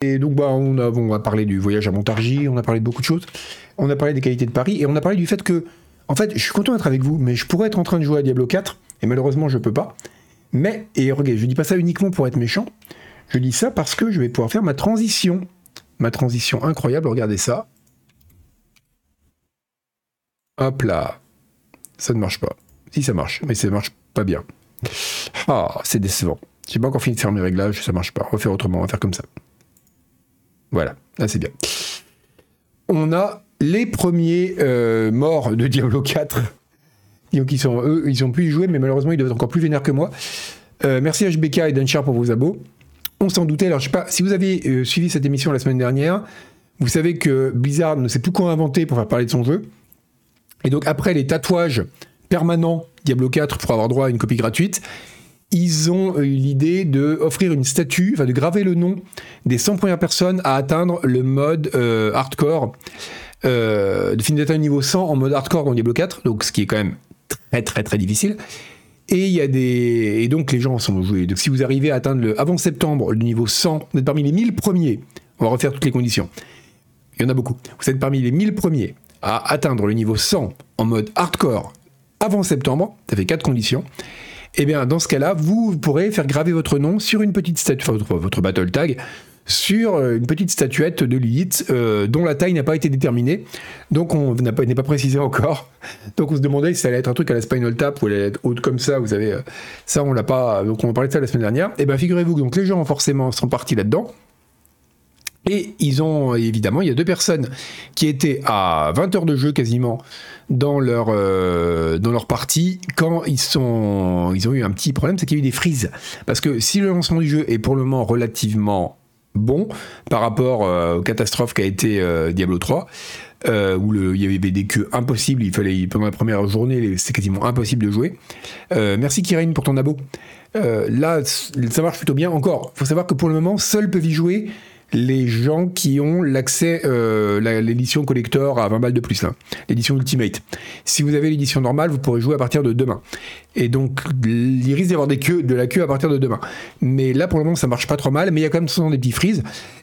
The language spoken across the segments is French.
Et donc, bah, on, a, on a parlé du voyage à Montargis, on a parlé de beaucoup de choses. On a parlé des qualités de Paris et on a parlé du fait que, en fait, je suis content d'être avec vous, mais je pourrais être en train de jouer à Diablo 4 et malheureusement, je peux pas. Mais, et regardez, je dis pas ça uniquement pour être méchant, je dis ça parce que je vais pouvoir faire ma transition. Ma transition incroyable, regardez ça. Hop là. Ça ne marche pas. Si ça marche, mais ça marche pas bien. Ah, c'est décevant. J'ai pas encore fini de faire mes réglages, ça marche pas. On va faire autrement, on va faire comme ça. Voilà, là c'est bien. On a les premiers euh, morts de Diablo 4. Donc ils ont pu y jouer, mais malheureusement ils doivent être encore plus vénères que moi. Euh, merci HBK et Dunchar pour vos abos. On s'en doutait. Alors je sais pas, si vous avez euh, suivi cette émission la semaine dernière, vous savez que Blizzard ne sait plus quoi inventer pour faire parler de son jeu. Et donc après les tatouages permanents Diablo 4 pour avoir droit à une copie gratuite, ils ont eu l'idée de offrir une statue, enfin de graver le nom des 100 premières personnes à atteindre le mode euh, hardcore, euh, de finir d'atteindre niveau 100 en mode hardcore dans Diablo 4, donc ce qui est quand même très très très difficile. Et il y a des et donc les gens sont joués. Donc si vous arrivez à atteindre le avant septembre le niveau 100, vous êtes parmi les 1000 premiers. On va refaire toutes les conditions. Il y en a beaucoup. Vous êtes parmi les 1000 premiers à atteindre le niveau 100 en mode hardcore avant septembre. Ça fait quatre conditions eh bien dans ce cas-là, vous pourrez faire graver votre nom sur une petite statue, enfin votre, battle tag, sur euh, une petite statuette de Lilith euh, dont la taille n'a pas été déterminée. Donc on n'est pas, pas, précisé encore. Donc on se demandait si ça allait être un truc à la Spinal Tap ou elle allait être haute comme ça. Vous savez, euh, ça on l'a pas. Donc on a parlé de ça la semaine dernière. Et eh bien figurez-vous que donc les gens forcément sont partis là-dedans. Et ils ont, évidemment, il y a deux personnes qui étaient à 20 heures de jeu quasiment dans leur, euh, dans leur partie quand ils, sont, ils ont eu un petit problème, c'est qu'il y a eu des frises. Parce que si le lancement du jeu est pour le moment relativement bon par rapport euh, aux catastrophes qu'a été euh, Diablo 3, où il y avait des queues impossibles, il fallait, pendant la première journée, c'est quasiment impossible de jouer. merci Kirin pour ton abo. là, ça marche plutôt bien. Encore, faut savoir que pour le moment, seuls peuvent y jouer les gens qui ont l'accès, euh, l'édition collector à 20 balles de plus, l'édition Ultimate. Si vous avez l'édition normale, vous pourrez jouer à partir de demain. Et donc, il risque d'y avoir des queues, de la queue à partir de demain. Mais là, pour le moment, ça marche pas trop mal, mais il y a quand même souvent des petits freezes.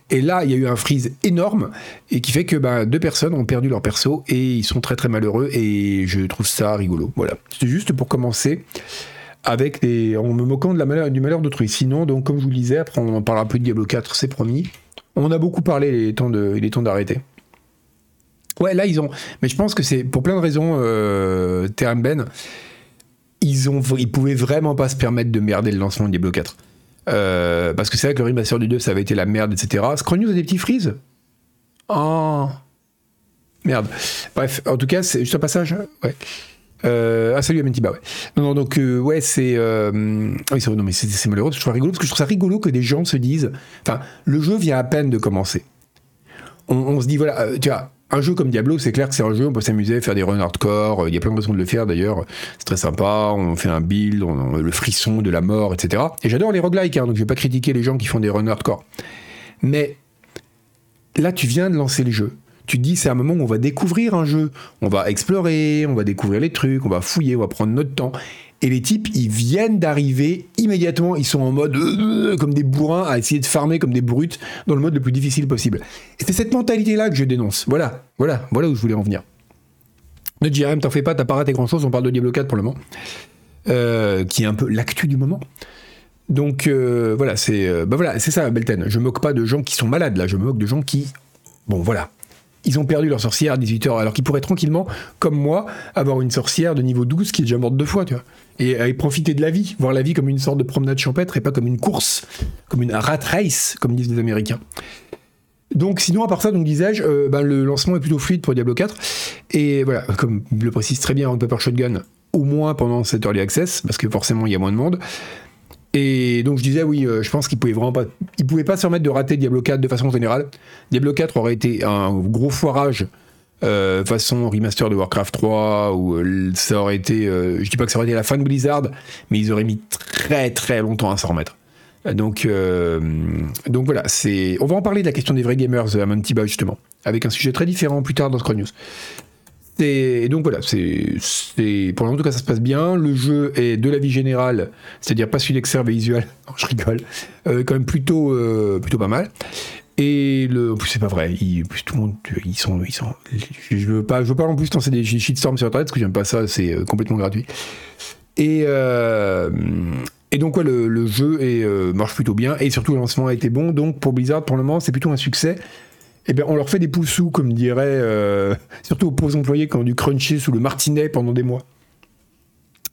Et là, il y a eu un freeze énorme, et qui fait que ben, deux personnes ont perdu leur perso, et ils sont très très malheureux, et je trouve ça rigolo. Voilà. C'était juste pour commencer avec des, en me moquant de la malheur, du malheur d'autrui. Sinon, donc, comme je vous le disais, après on en parlera un peu de Diablo 4, c'est promis. On a beaucoup parlé, il est temps de, il est temps d'arrêter. Ouais, là ils ont, mais je pense que c'est pour plein de raisons. Euh, Ben, ils ont, ils pouvaient vraiment pas se permettre de merder le lancement de Diablo 4. Euh, parce que c'est vrai que le remaster du 2 ça avait été la merde, etc. Scroll News a des petits freezes. Oh merde. Bref, en tout cas, c'est juste un passage. Ouais. Euh, ah salut Amentiba, ouais. Non, non, donc euh, ouais, c'est... Euh, oui, c'est non, mais c'est malheureux, je trouve rigolo, parce que je trouve ça rigolo que des gens se disent... Enfin, le jeu vient à peine de commencer. On, se dit, voilà, tu vois, un jeu comme Diablo, c'est clair que c'est un jeu, on peut s'amuser, faire des runs hardcore, il y a plein de raisons de le faire d'ailleurs, c'est très sympa, on fait un build, on, le frisson de la mort, etc. Et j'adore les roguelikes, hein, donc je vais pas critiquer les gens qui font des runs hardcore. Mais là, tu viens de lancer le jeu tu dis c'est un moment où on va découvrir un jeu, on va explorer, on va découvrir les trucs, on va fouiller, on va prendre notre temps. Et les types, ils viennent d'arriver immédiatement, ils sont en mode euh, comme des bourrins à essayer de farmer comme des brutes dans le mode le plus difficile possible. Et c'est cette mentalité-là que je dénonce. Voilà, voilà, voilà où je voulais en venir. Ne JRM, t'en fais pas, t'as pas raté grand-chose, on parle de Diablo 4 pour le moment, euh, qui est un peu l'actu du moment. Donc euh, voilà, c'est bah voilà, c'est ça, Belten. Je moque pas de gens qui sont malades là, je me moque de gens qui, bon voilà, ils ont perdu leur sorcière à 18h, alors qu'ils pourraient tranquillement, comme moi, avoir une sorcière de niveau 12 qui est déjà morte deux fois, tu vois. Et, profiter de la vie, voir la vie comme une sorte de promenade champêtre et pas comme une course, comme une rat race, comme disent les Américains. Donc sinon, à part ça, donc disais-je, euh, ben, le lancement est plutôt fluide pour Diablo 4. Et voilà, comme le précise très bien Rock Paper Shotgun, au moins pendant cette early access, parce que forcément il y a moins de monde. Et donc je disais oui, euh, je pense qu'il pouvait vraiment pas, il pouvait pas se permettre de rater Diablo 4 de façon générale. Diablo 4 aurait été un gros foirage euh, façon remaster de Warcraft 3 ou euh, ça aurait été, je dis pas que ça aurait été la fin de Blizzard, mais ils auraient mis très très longtemps à s'en remettre. Donc donc voilà, c'est, on va en parler de la question des vrais gamers à Montiba justement, avec un sujet très différent plus tard dans Scroll News. Et donc voilà, c'est, pour en tout cas ça se passe bien. Le jeu est de la vie générale, c'est-à-dire pas celui d'exerve visuel, non, je rigole, euh, quand même plutôt, euh, plutôt pas mal. Et le, c'est pas vrai. Tout le monde, ils sont, ils sont. Je veux pas, je veux pas en plus lancer des shitstorms sur internet parce que j'aime pas ça. C'est euh, complètement gratuit. Et et donc ouais, le, jeu marche plutôt bien et surtout le lancement a été bon. Donc pour Blizzard, pour le moment, c'est plutôt un succès. Eh bien on leur fait des poussous, comme dirait surtout aux pauvres employés qui ont dû cruncher sous le martinet pendant des mois.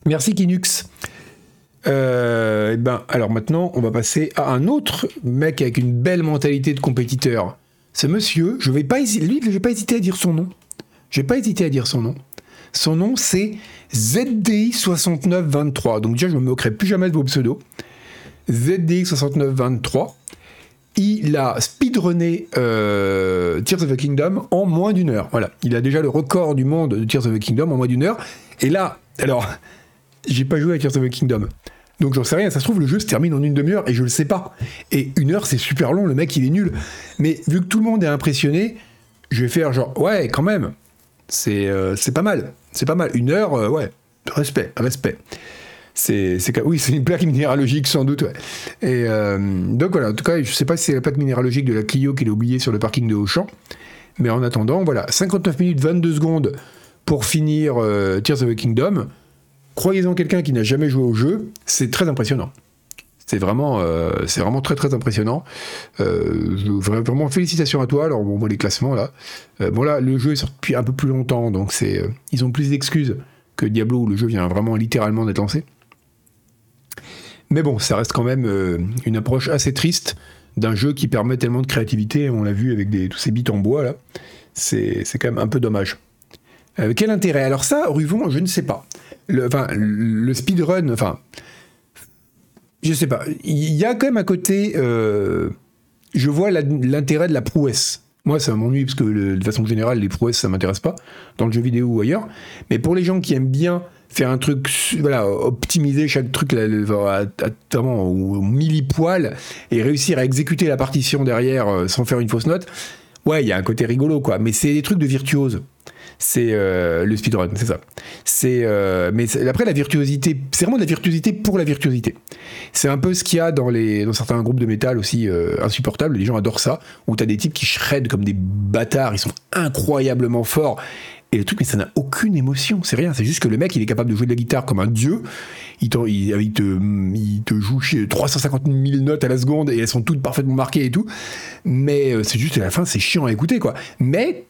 Merci Kinux. Euh, ben, alors maintenant, on va passer à un autre mec avec une belle mentalité de compétiteur. Ce monsieur, je vais vais pas hésiter à dire son nom. Je vais pas hésiter à dire son nom. Son nom, c'est ZDI6923. Donc déjà, je me moquerai plus jamais de vos pseudos. ZDI6923. Il a speedrunné euh, Tears of the Kingdom en moins d'une heure. Voilà, il a déjà le record du monde de Tears of the Kingdom en moins d'une heure. Et là, alors, j'ai pas joué à Tears of the Kingdom. Donc j'en sais rien, ça se trouve le jeu se termine en une demi-heure et je le sais pas. Et une heure c'est super long, le mec il est nul. Mais vu que tout le monde est impressionné, je vais faire genre ouais quand même, c'est euh, pas mal, c'est pas mal. Une heure, euh, ouais, respect, respect. C'est oui c'est une plaque minéralogique sans doute. Et euh, donc voilà, en tout cas je sais pas si c'est la plaque minéralogique de la Clio qu'il a oubliée sur le parking de Auchan. Mais en attendant, voilà, 59 minutes 22 secondes pour finir Tears of the Kingdom croyez-en quelqu'un qui n'a jamais joué au jeu, c'est très impressionnant. C'est vraiment, euh, c'est vraiment très très impressionnant. Euh, vraiment félicitations à toi. Alors bon, les classements là, euh, bon là le jeu est sorti depuis un peu plus longtemps, donc c'est, ils ont plus d'excuses que Diablo où le jeu vient vraiment littéralement d'être lancé. Mais bon, ça reste quand même une approche assez triste d'un jeu qui permet tellement de créativité. On l'a vu avec tous ces bits en bois là. C'est, quand même un peu dommage. quel intérêt? Alors ça, Ruvon, je ne sais pas le, enfin, le speedrun, enfin, je sais pas, il y a quand même à côté, euh, je vois l'intérêt de la prouesse. Moi, ça m'ennuie parce que de façon générale, les prouesses, ça m'intéresse pas dans le jeu vidéo ou ailleurs. Mais pour les gens qui aiment bien faire un truc, voilà, optimiser chaque truc à, à, au, millipoil et réussir à exécuter la partition derrière euh, sans faire une fausse note, ouais, il y a un côté rigolo, quoi. Mais c'est des trucs de virtuose c'est euh, le speedrun, c'est ça. Euh, mais après la virtuosité, c'est vraiment de la virtuosité pour la virtuosité. C'est un peu ce qu'il y a dans les dans certains groupes de métal aussi insupportables. Les gens adorent ça, où t'as des types qui shred comme des bâtards, ils sont incroyablement forts. Et le truc, mais ça n'a aucune émotion, c'est rien. C'est juste que le mec, il est capable de jouer de la guitare comme un dieu. Il, te, il te joue 350 000 notes à la seconde et elles sont toutes parfaitement marquées et tout. Mais c'est juste à la fin, c'est chiant à écouter, quoi. Mais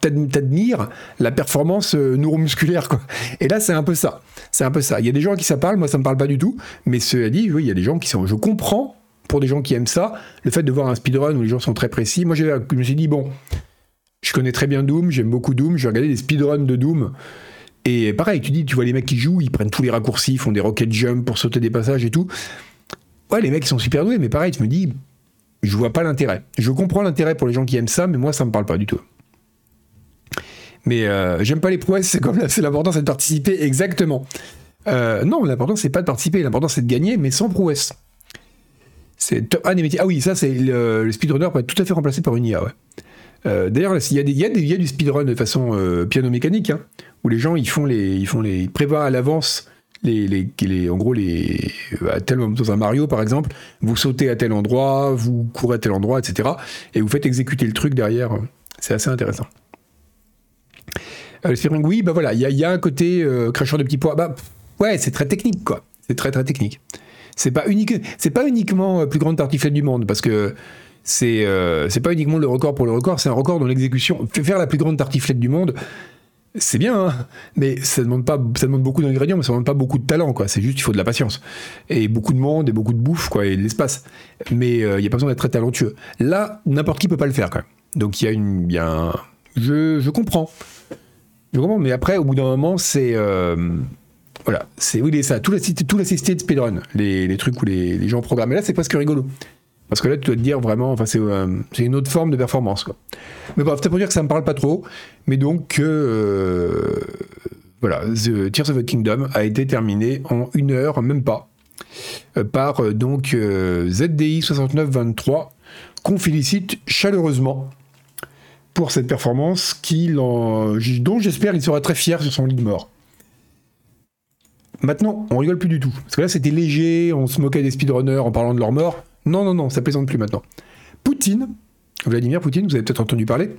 t'admires la performance euh, neuromusculaire quoi. Et là c'est un peu ça. C'est un peu ça. Il y a des gens qui ça parle, moi ça me parle pas du tout, mais cela dit, oui, il y a des gens qui sont je comprends pour des gens qui aiment ça, le fait de voir un speedrun où les gens sont très précis. Moi je me suis dit bon, je connais très bien Doom, j'aime beaucoup Doom, je vais regarder des speedruns de Doom. Et pareil, tu dis, tu vois les mecs qui jouent, ils prennent tous les raccourcis, font des rocket jump pour sauter des passages et tout. Ouais, les mecs ils sont super doués, mais pareil, tu me dis, je vois pas l'intérêt. Je comprends l'intérêt pour les gens qui aiment ça, mais moi ça me parle pas du tout. Mais euh, j'aime pas les prouesses, c'est comme là, c'est l'important, c'est de participer exactement. Euh, non, l'important c'est pas de participer, l'important c'est de gagner, mais sans prouesse. C'est ah, ah oui, ça c'est le, speedrunner peut être tout à fait remplacé par une IA. Ouais. Euh, d'ailleurs, il y, a du speedrun de façon piano mécanique, hein, où les gens ils font les, ils font les, prévoient à l'avance les, les, en gros les, à tel dans un Mario par exemple, vous sautez à tel endroit, vous courez à tel endroit, etc. Et vous faites exécuter le truc derrière. C'est assez intéressant. Euh, oui, bah voilà, il y, a un côté euh, cracheur de petits pois. Bah ouais, c'est très technique, quoi. C'est très très technique. C'est pas unique, pas uniquement euh, plus grande tartiflette du monde, parce que c'est euh, pas uniquement le record pour le record, c'est un record dans l'exécution. Faire la plus grande tartiflette du monde, c'est bien, hein, mais ça demande pas, ça demande beaucoup d'ingrédients, mais ça demande pas beaucoup de talent, quoi. C'est juste il faut de la patience et beaucoup de monde et beaucoup de bouffe, quoi, et de l'espace. Mais il n'y a pas besoin d'être très talentueux. Là, n'importe qui peut pas le faire, même. Donc il y a une, y je, je comprends. Je comprends, mais après, au bout d'un moment, c'est. Euh, voilà, c'est oui, ça, tout l'assisté de speedrun, les, les trucs où les, les gens programment. Et là, c'est presque rigolo. Parce que là, tu dois te dire vraiment, enfin, c'est euh, une autre forme de performance. Mais bref, c'est pour dire que ça me parle pas trop. Mais donc, euh, voilà, The Tears of the Kingdom a été terminé en une heure, même pas, par donc ZDI 6923, qu'on félicite chaleureusement pour cette performance dont j'espère il sera très fier sur son lit de mort. Maintenant, on rigole plus du tout. Parce que là, c'était léger, on se moquait des speedrunners en parlant de leur mort. Non, non, non, ça plaisante plus maintenant. Poutine, Vladimir Poutine, vous avez peut-être entendu parler,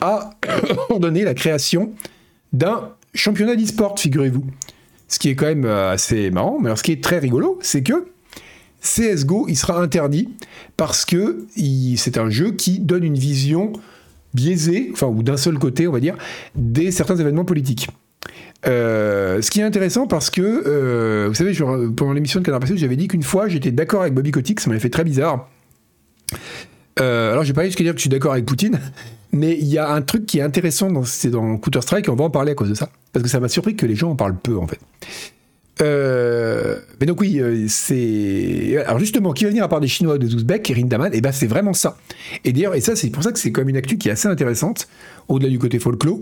a ordonné la création d'un championnat d'e-sport, figurez-vous. Ce qui est quand même euh, assez marrant, mais alors ce qui est très rigolo, c'est que CSGO, il sera interdit parce que c'est un jeu qui donne une vision biaisée, enfin, ou d'un seul côté, on va dire, des certains événements politiques. Euh, ce qui est intéressant parce que, euh, vous savez, pendant l'émission de Canard passé, j'avais dit qu'une fois j'étais d'accord avec Bobby Kotick, ça m'avait fait très bizarre. Euh, alors, j'ai pas jusqu'à dire que je suis d'accord avec Poutine, mais il y a un truc qui est intéressant dans, dans Counter-Strike, et on va en parler à cause de ça, parce que ça m'a surpris que les gens en parlent peu, en fait. mais donc oui, c'est... Alors justement, qui va venir à part des Chinois, des Ouzbeks, et Rindaman, et ben c'est vraiment ça. Et d'ailleurs, et ça c'est pour ça que c'est comme une actu qui est assez intéressante, au-delà du côté folklore,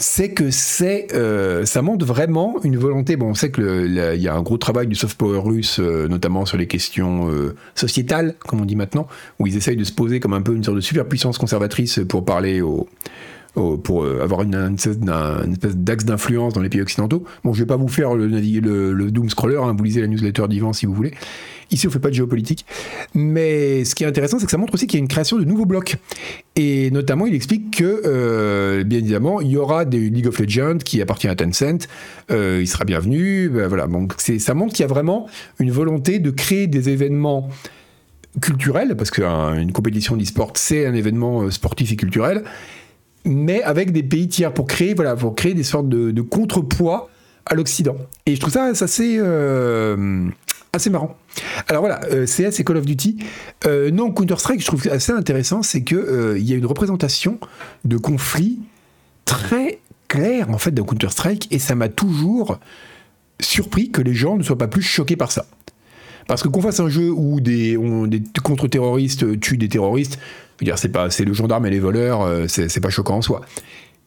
c'est que c'est, euh, ça montre vraiment une volonté. Bon, on sait qu'il y a un gros travail du soft power russe, euh, notamment sur les questions euh, sociétales, comme on dit maintenant, où ils essayent de se poser comme un peu une sorte de superpuissance conservatrice pour parler aux, pour avoir une, espèce d'axe d'influence dans les pays occidentaux. Bon, je vais pas vous faire le, le, le doom scroller, hein, vous lisez la newsletter d'Ivan si vous voulez. Ici, on fait pas de géopolitique. Mais ce qui est intéressant, c'est que ça montre aussi qu'il y a une création de nouveaux blocs. Et notamment, il explique que, euh, bien évidemment, il y aura des League of Legends qui appartient à Tencent. Euh, il sera bienvenu. Ben voilà. Donc, ça montre qu'il y a vraiment une volonté de créer des événements culturels, parce qu'une compétition d'e-sport, c'est un événement euh, sportif et culturel, mais avec des pays tiers pour créer, voilà, pour créer des sortes de, contrepoids à l'Occident. Et je trouve ça, ça assez, assez marrant. Alors voilà, euh, CS et Call of Duty. Euh, non, Counter-Strike, je trouve assez intéressant, c'est qu'il euh, y a une représentation de conflits très clair en fait dans Counter-Strike et ça m'a toujours surpris que les gens ne soient pas plus choqués par ça. Parce que qu'on fasse un jeu où des, contre-terroristes tuent des terroristes, c'est pas, c'est le gendarme et les voleurs, c'est pas choquant en soi.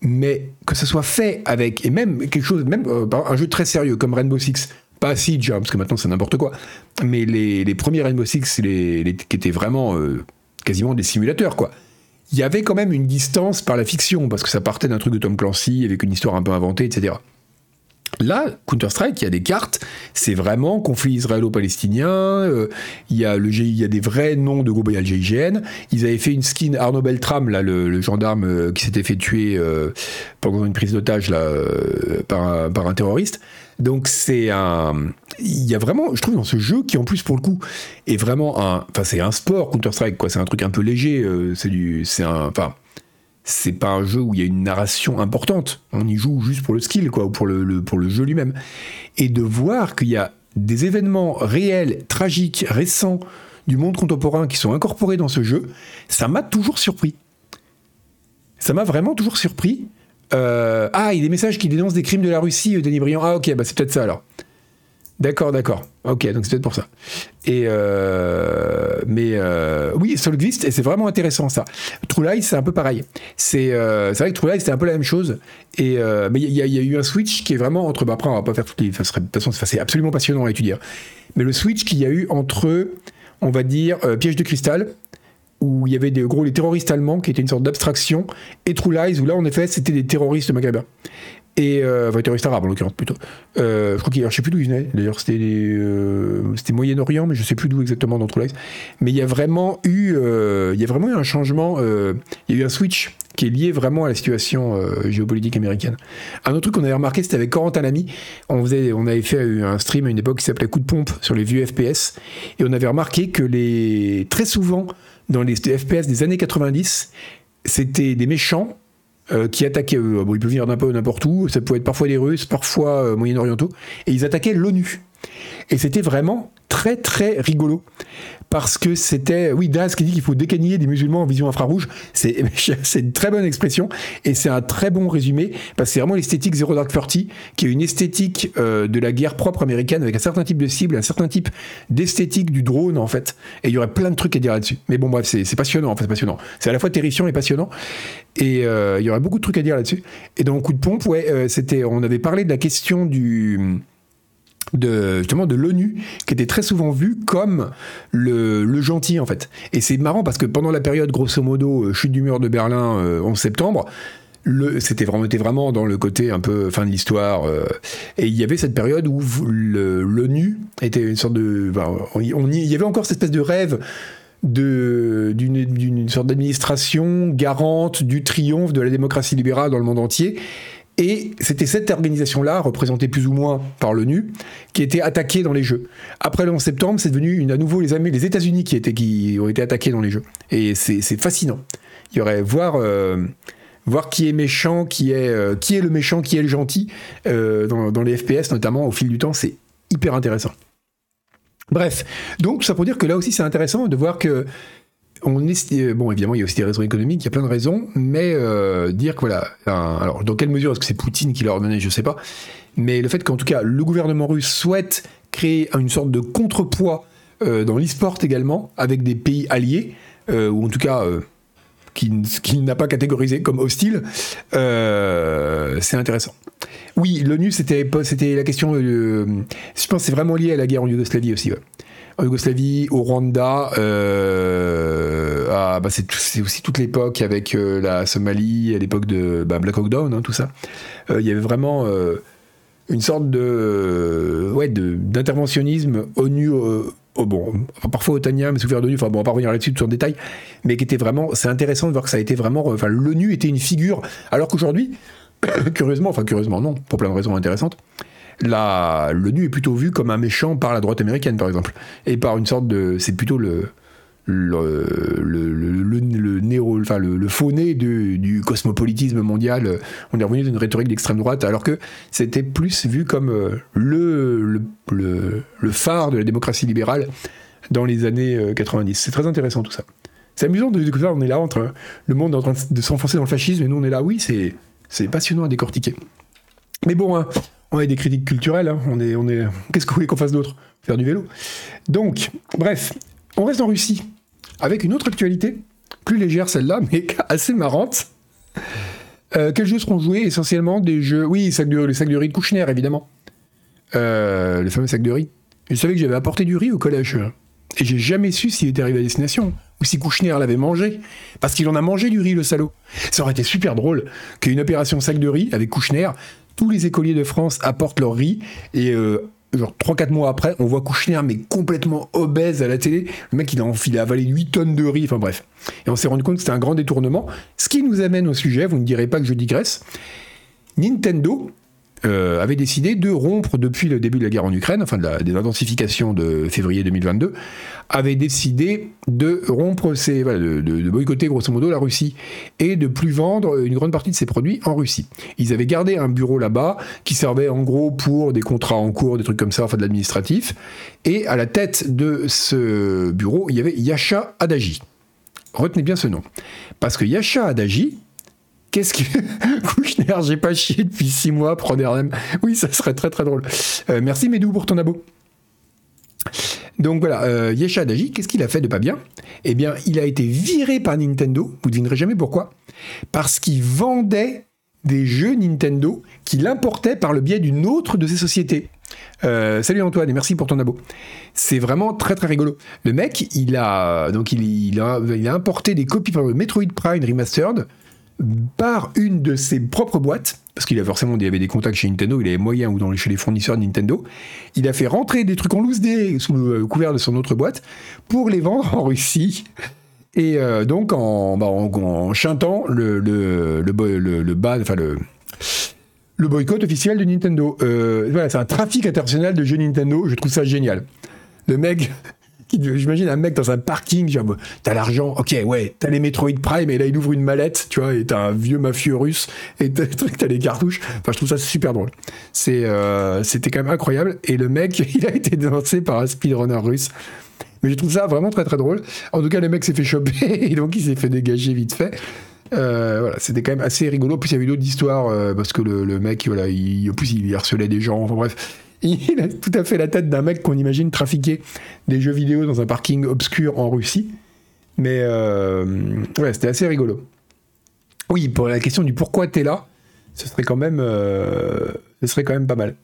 Mais que ce soit fait avec, et même quelque chose, même un jeu très sérieux comme Rainbow Six, pas Siege, hein, parce que maintenant c'est n'importe quoi, mais les, premiers Rainbow Six, les, qui étaient vraiment euh, quasiment des simulateurs, quoi. Il y avait quand même une distance par la fiction, parce que ça partait d'un truc de Tom Clancy, avec une histoire un peu inventée, etc. Là, Counter-Strike, il y a des cartes, c'est vraiment conflit israélo-palestinien, euh, il, y a le, il y a des vrais noms de groupes, il y GIGN, ils avaient fait une skin Arnaud Beltram, là, le, gendarme euh, qui s'était fait tuer pendant une prise d'otage par, un terroriste. Donc c'est un... Il y a vraiment, je trouve, dans ce jeu, qui en plus pour le coup est vraiment un... Enfin c'est un sport, Counter-Strike, quoi, c'est un truc un peu léger, c'est du... C'est un... Enfin c'est pas un jeu où il y a une narration importante. On y joue juste pour le skill, quoi, ou pour le, pour le jeu lui-même. Et de voir qu'il y a des événements réels, tragiques, récents du monde contemporain qui sont incorporés dans ce jeu, ça m'a toujours surpris. Ça m'a vraiment toujours surpris. Euh, ah, il y a des messages qui dénoncent des crimes de la Russie, Denis Briand. Ah, ok, bah c'est peut-être ça alors. D'accord, d'accord. Ok, donc c'est peut-être pour ça. Et euh, mais euh, oui, Solvist, et c'est vraiment intéressant ça. True Lies, c'est un peu pareil. C'est euh, vrai que True Lies, c'était un peu la même chose. Et mais il y, a eu un switch qui est vraiment entre. Bah, après, on va pas faire toutes les. de toute façon, c'est absolument passionnant à étudier. Mais le switch qu'il y a eu entre, on va dire, Piège de cristal, où il y avait des gros les terroristes allemands qui étaient une sorte d'abstraction, et True Lies, où là, en effet, c'était des terroristes maghrébins et euh, enfin, terroriste arabe en l'occurrence plutôt. Euh, je crois qu'il, je sais plus d'où il venait. D'ailleurs, c'était euh, c'était Moyen-Orient, mais je sais plus d'où exactement dans True Mais il y a vraiment eu, euh, il y a vraiment eu un changement. Il y a eu un switch qui est lié vraiment à la situation géopolitique américaine. Un autre truc qu'on avait remarqué, c'était avec Corentin Lamy. On faisait, on avait fait un stream à une époque qui s'appelait Coup de pompe sur les vieux FPS, et on avait remarqué que les très souvent dans les FPS des années 90, c'était des méchants euh, qui attaquaient, euh, ils peuvent venir d'un peu n'importe où, ça pouvait être parfois des Russes, parfois euh, moyen-orientaux, et ils attaquaient l'ONU. Et c'était vraiment très très rigolo parce que c'était, oui, Daz qui dit qu'il faut décaniller des musulmans en vision infrarouge, c'est une très bonne expression et c'est un très bon résumé parce que c'est vraiment l'esthétique Zero Dark Thirty qui est une esthétique euh, de la guerre propre américaine avec un certain type de cible, un certain type d'esthétique du drone en fait. Et il y aurait plein de trucs à dire là-dessus. Mais bon, bref, c'est passionnant, en fait, c'est passionnant. C'est à la fois terrifiant et passionnant. Et euh, il y aurait beaucoup de trucs à dire là-dessus. Et dans le coup de pompe, ouais, euh, c'était, on avait parlé de la question du de justement de l'ONU qui était très souvent vu comme le, gentil en fait et c'est marrant parce que pendant la période grosso modo euh, chute du mur de Berlin euh, en septembre c'était vraiment, était vraiment dans le côté un peu fin de l'histoire. Euh, et il y avait cette période où l'ONU était une sorte de. on, il y avait encore cette espèce de rêve d'une sorte d'administration garante du triomphe de la démocratie libérale dans le monde entier. Et c'était cette organisation-là, représentée plus ou moins par l'ONU, qui était attaquée dans les Jeux. Après le 11 septembre, c'est devenu à nouveau les, les États-Unis qui, qui ont été attaqués dans les Jeux. Et c'est fascinant. Il y aurait voir, euh, voir qui est méchant, qui est, euh, qui est le méchant, qui est le gentil euh, dans, dans, les FPS, notamment au fil du temps, c'est hyper intéressant. Bref, donc ça pour dire que là aussi c'est intéressant de voir que on est, bon, évidemment, il y a aussi des raisons économiques, il y a plein de raisons, mais euh, dire que voilà, alors dans quelle mesure est-ce que c'est Poutine qui l'a ordonné, je ne sais pas, mais le fait qu'en tout cas le gouvernement russe souhaite créer une sorte de contrepoids euh, dans l'e-sport également, avec des pays alliés, euh, ou en tout cas qu'il n'a pas catégorisé comme hostile, c'est intéressant. Oui, l'ONU, c'était la question, je pense que c'est vraiment lié à la guerre en Yougoslavie aussi en Yougoslavie, au Rwanda, euh, bah c'est aussi toute l'époque avec euh, la Somalie, à l'époque de bah, Black Hawk Down, hein, tout ça. Euh, il y avait vraiment une sorte de ouais d'interventionnisme ONU. Bon, parfois otanien, mais sous d'ONU, enfin bon, on va pas revenir là-dessus tout en détail, mais qui était vraiment, c'est intéressant de voir que ça a été vraiment, enfin l'ONU était une figure, alors qu'aujourd'hui, curieusement, enfin curieusement non, pour plein de raisons intéressantes, l'ONU est plutôt vue comme un méchant par la droite américaine, par exemple, et par une sorte de, c'est plutôt le le, enfin le, faux nez du, cosmopolitisme mondial. On est revenu d'une rhétorique d'extrême droite, alors que c'était plus vu comme euh, le, phare de la démocratie libérale dans les années 90. Euh, c'est très intéressant tout ça. C'est amusant de découvrir, on est là entre le monde en train de s'enfoncer dans le fascisme et nous on est là, oui, c'est passionnant à décortiquer. Mais bon, hein, on a des critiques culturelles, hein. on est, est... qu'est-ce que vous voulez qu'on fasse d'autre? Faire du vélo. Donc, bref, on reste en Russie, avec une autre actualité, plus légère celle-là, mais assez marrante. Euh, quels jeux seront joués Essentiellement des jeux... Oui, sacs de, les sacs de riz de Kouchner, évidemment. Euh, le fameux sac de riz. Je savais que j'avais apporté du riz au collège. Et j'ai jamais su s'il était arrivé à destination, ou si Kouchner l'avait mangé. Parce qu'il en a mangé du riz, le salaud. Ça aurait été super drôle qu'une opération sac de riz avec Kouchner tous les écoliers de France apportent leur riz et euh, genre 3-4 mois après, on voit Kouchner mais complètement obèse à la télé. Le mec, il a, il a avalé 8 tonnes de riz, enfin bref. Et on s'est rendu compte que c'était un grand détournement. Ce qui nous amène au sujet, vous ne direz pas que je digresse. Nintendo euh, avait décidé de rompre depuis le début de la guerre en Ukraine, enfin de l'intensification de février 2022, avait décidé de rompre ses, de, boycotter grosso modo la Russie et de plus vendre une grande partie de ses produits en Russie. Ils avaient gardé un bureau là-bas qui servait en gros pour des contrats en cours, des trucs comme ça, enfin de l'administratif. Et à la tête de ce bureau, il y avait Yasha Adagi. Retenez bien ce nom. Parce que Yasha Adagi, Qu'est-ce que. Kouchner, j'ai pas chié depuis six mois, prenez RM. Oui, ça serait très très drôle. Euh, merci Médou pour ton abo. Donc voilà, euh, Yesha Adaji, qu'est-ce qu'il a fait de pas bien? Eh bien, il a été viré par Nintendo, vous ne devinerez jamais pourquoi, parce qu'il vendait des jeux Nintendo qu'il importait par le biais d'une autre de ses sociétés. Euh, salut Antoine et merci pour ton abo. C'est vraiment très très rigolo. Le mec, il a donc il, a, il a importé des copies par le Metroid Prime Remastered par une de ses propres boîtes, parce qu'il a forcément il avait des contacts chez Nintendo, il avait moyen ou dans, chez les fournisseurs de Nintendo, il a fait rentrer des trucs en loose day sous le couvert de son autre boîte pour les vendre en Russie. Et euh, donc en, bah, en, chantant le, le, le, le, le, le boycott officiel de Nintendo. Euh, voilà, c'est un trafic international de jeux Nintendo, je trouve ça génial. Le mec, J'imagine un mec dans un parking, genre, t'as l'argent, ok, ouais, t'as les Metroid Prime, et là il ouvre une mallette, tu vois, et t'as un vieux mafieux russe, et t'as les cartouches. Enfin, je trouve ça super drôle. Euh, c'était quand même incroyable, et le mec, il a été dénoncé par un speedrunner russe. Mais je trouve ça vraiment très très drôle. En tout cas, le mec s'est fait choper, et donc il s'est fait dégager vite fait. Euh, voilà, c'était quand même assez rigolo. Puis il y avait d'autres histoires, euh, parce que le, le, mec, voilà, il, en plus, il harcelait des gens. Enfin bref, il a tout à fait la tête d'un mec qu'on imagine trafiquer des jeux vidéo dans un parking obscur en Russie. Mais euh, ouais, c'était assez rigolo. Oui, pour la question du pourquoi t'es là, ce serait quand même, euh, ce serait quand même pas mal.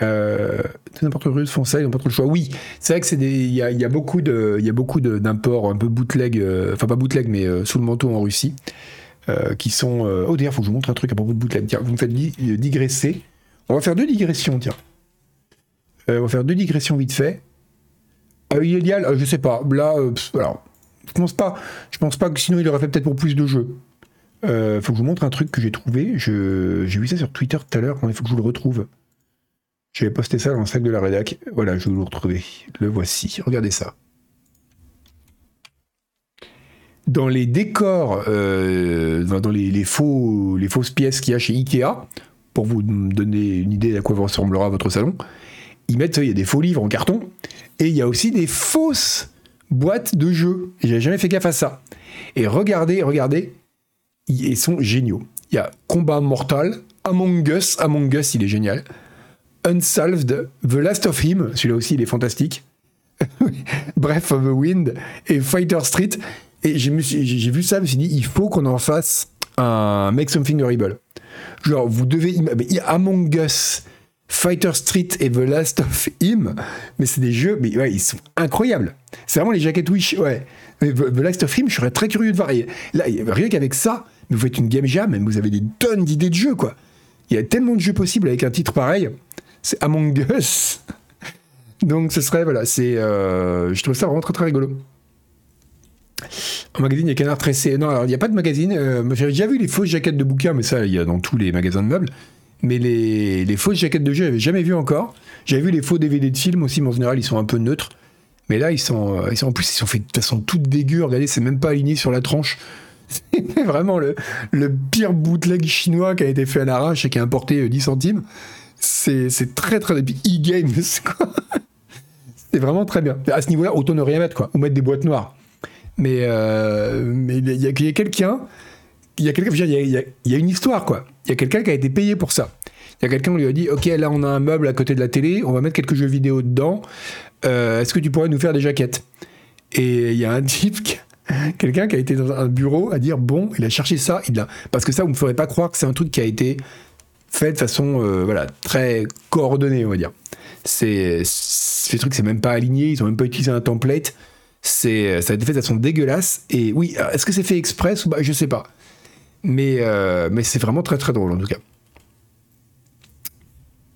Euh, n'importe russe font ça, ils n'ont pas trop le choix. Oui, c'est vrai que c'est il y a, beaucoup de, il y a beaucoup d'imports un peu bootleg, euh, enfin pas bootleg, mais sous le manteau en Russie, qui sont. oh d'ailleurs, faut que je vous montre un truc à propos de bootleg. Tiens, vous me faites digresser. On va faire deux digressions, tiens. Euh, on va faire deux digressions vite fait. Euh, idéal, euh, je sais pas. Là, alors, Je pense pas. Je pense pas que sinon il aurait fait peut-être pour plus de jeux. Euh, faut que je vous montre un truc que j'ai trouvé. J'ai vu ça sur Twitter tout à l'heure. Il faut que je vous le retrouve. J'avais posté ça dans le sac de la rédac. Voilà, je vais vous le retrouver. Le voici. Regardez ça. Dans les décors, euh, dans les, faux, les fausses pièces qu'il y a chez Ikea, pour vous donner une idée à quoi ressemblera votre salon, ils mettent, il y a des faux livres en carton, et il y a aussi des fausses boîtes de jeux. J'avais jamais fait gaffe à ça. Et regardez, regardez, ils sont géniaux. Il y a Combat Mortal, Among Us, Among Us, il est génial. Unsolved, The Last of Him, celui-là aussi, il est fantastique. Breath of the Wind et Fighter Street. Et j'ai vu ça, je me suis dit, il faut qu'on en fasse un Make Something Horrible. Genre, vous devez. Among Us, Fighter Street et The Last of Him, mais c'est des jeux, mais ouais, ils sont incroyables. C'est vraiment les jaquettes Wish, ouais. The Last of Him, je serais très curieux de voir. là, rien qu'avec ça, vous faites une game jam, vous avez des tonnes d'idées de jeux, quoi. Il y a tellement de jeux possibles avec un titre pareil. C'est Among Us. Donc ce serait, voilà, c'est. Euh, je trouve ça vraiment très très rigolo. En magazine, il y a Canard Tressé. Non, alors il n'y a pas de magazine. Euh, J'ai déjà vu les fausses jaquettes de bouquins, mais ça, il y a dans tous les magasins de meubles. Mais les, fausses jaquettes de jeux, j'avais jamais vu encore. J'avais vu les faux DVD de films aussi, mais en général, ils sont un peu neutres. Mais là, ils sont, euh, ils sont en plus, ils sont faits de façon toute dégueu. Regardez, c'est même pas aligné sur la tranche. C'est vraiment le, pire bootleg chinois qui a été fait à l'arrache et qui a importé 10 euh, centimes. C'est très très. E-games, quoi. C'est vraiment très bien. À ce niveau-là, autant ne rien mettre, quoi. Ou mettre des boîtes noires. Mais euh, mais il y a, quelqu'un, il y a quelqu'un, il y a, une histoire quoi. Il y a quelqu'un qui a été payé pour ça. Il y a quelqu'un qui lui a dit, ok, là on a un meuble à côté de la télé, on va mettre quelques jeux vidéo dedans. Euh, est-ce que tu pourrais nous faire des jaquettes? Et il y a un type, quelqu'un qui a été dans un bureau à dire, bon, il a cherché ça, il a, parce que ça, vous me ferez pas croire que c'est un truc qui a été fait de façon, euh, voilà, très coordonnée, on va dire. Ces trucs, c'est même pas aligné, ils ont même pas utilisé un template. C'est, ça a été fait de façon dégueulasse. Et oui, est-ce que c'est fait express ou pas? Je sais pas. Mais, euh, mais c'est vraiment très très drôle en tout cas.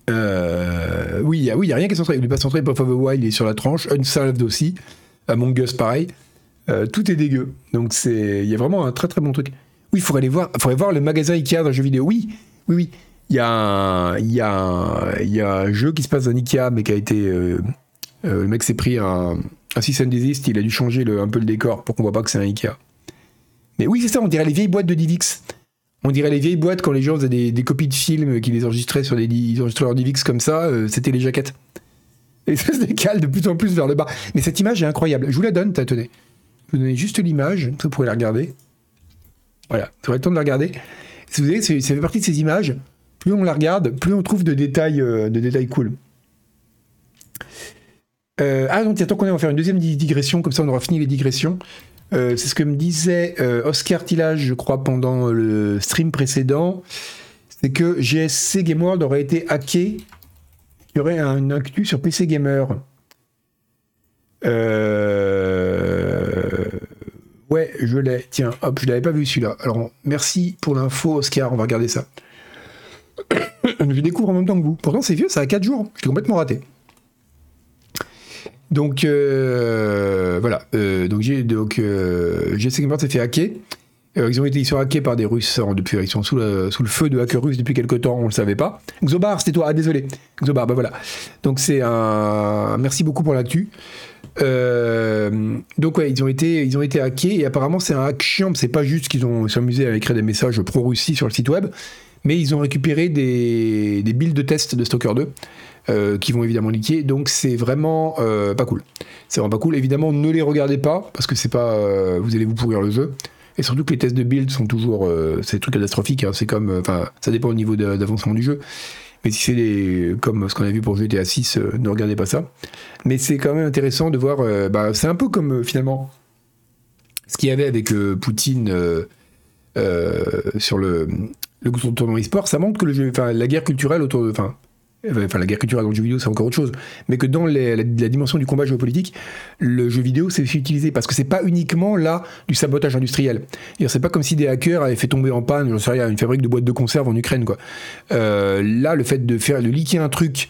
Euh, oui, il n'y a, oui, a rien qui est centré. Il n'est pas centré. Breath of the Wild il est sur la tranche. Unsolved aussi. Among Us pareil. Euh, tout est dégueu. Donc c'est, il y a vraiment un très très bon truc. Oui, il faudrait aller voir, faudrait voir le magasin Ikea dans le jeu vidéo. Oui, oui, oui. Il y, a un, il, y a y a un jeu qui se passe dans Ikea, mais qui a été. le mec s'est pris un, un and desist, il a dû changer un peu le décor pour qu'on voit pas que c'est un Ikea. Mais oui, c'est ça, on dirait les vieilles boîtes de Divix. On dirait les vieilles boîtes quand les gens faisaient des, copies de films qui les enregistraient sur des ils enregistraient Divix comme ça, euh, c'était les jaquettes. Et ça se décale de plus en plus vers le bas. Mais cette image est incroyable. Je vous la donne, tenez. Je vous donne juste l'image, vous pourrez la regarder. Voilà, vous aurez le temps de la regarder. Si vous voyez, ça fait partie de ces images. Plus on la regarde, plus on trouve de détails, euh, de détails cool. Euh, ah donc attends qu'on va faire une deuxième digression, comme ça on aura fini les digressions. Euh, c'est ce que me disait euh, Oscar Tillage, je crois, pendant le stream précédent. C'est que GSC Game World aurait été hacké. Il y aurait un actu sur PC Gamer. Ouais, je l'ai. Tiens, hop, je l'avais pas vu celui-là. Alors, merci pour l'info, Oscar. On va regarder ça. je découvre en même temps que vous. Pourtant, c'est vieux, ça a 4 jours. Je complètement raté. Donc euh, voilà, euh, donc j'ai donc euh, s'est fait hacker. ils ont été ils sont hackés par des Russes depuis ils sont sous le, sous le feu de hackers russes depuis quelques temps, on le savait pas. Xobar, c'était toi, ah désolé. Xobar, bah voilà. Donc c'est un merci beaucoup pour l'actu. donc ouais, ils ont été ils ont été hackés et apparemment c'est un hack chiant, c'est pas juste qu'ils ont s'amusé à écrire des messages pro-Russie sur le site web, mais ils ont récupéré des, des builds de test de Stalker 2. Euh, qui vont évidemment liquer. Donc c'est vraiment euh, pas cool. C'est vraiment pas cool. Évidemment, ne les regardez pas parce que c'est pas, euh, vous allez vous pourrir le jeu. Et surtout que les tests de build sont toujours, c'est trucs catastrophiques. Hein. C'est comme, enfin, ça dépend au niveau d'avancement du jeu. Mais si c'est comme ce qu'on a vu pour GTA 6, ne regardez pas ça. Mais c'est quand même intéressant de voir. Bah, c'est un peu comme finalement ce qu'il y avait avec Poutine sur le, tournoi e-sport. Ça montre que la guerre culturelle autour de, enfin, enfin la guerre culturelle dans le jeu vidéo c'est encore autre chose, mais que dans la, dimension du combat géopolitique, le jeu vidéo c'est utilisé parce que c'est pas uniquement là du sabotage industriel. C'est pas comme si des hackers avaient fait tomber en panne, j'en sais rien, une fabrique de boîtes de conserve en Ukraine quoi. Euh, là, le fait de faire de liquer un truc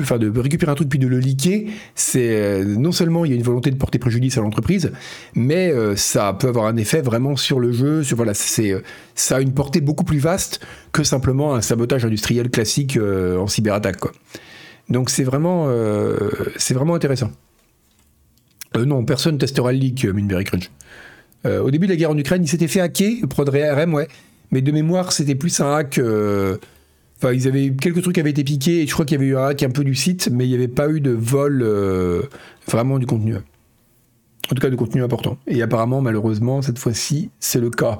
enfin de récupérer un truc puis de le liquer, c'est euh, non seulement il y a une volonté de porter préjudice à l'entreprise, mais euh, ça peut avoir un effet vraiment sur le jeu. Sur, voilà, c'est ça a une portée beaucoup plus vaste que simplement un sabotage industriel classique en cyberattaque. Donc c'est vraiment c'est vraiment intéressant. non, personne testera le leak, Minberry Crunch. au début de la guerre en Ukraine, il s'était fait hacker, Prod RM, ouais. Mais de mémoire, c'était plus un hack Enfin, ils avaient quelques trucs avaient été piqués et je crois qu'il y avait eu un hack un peu du site, mais il n'y avait pas eu de vol euh, vraiment du contenu. En tout cas, du contenu important. Et apparemment, malheureusement, cette fois-ci, c'est le cas.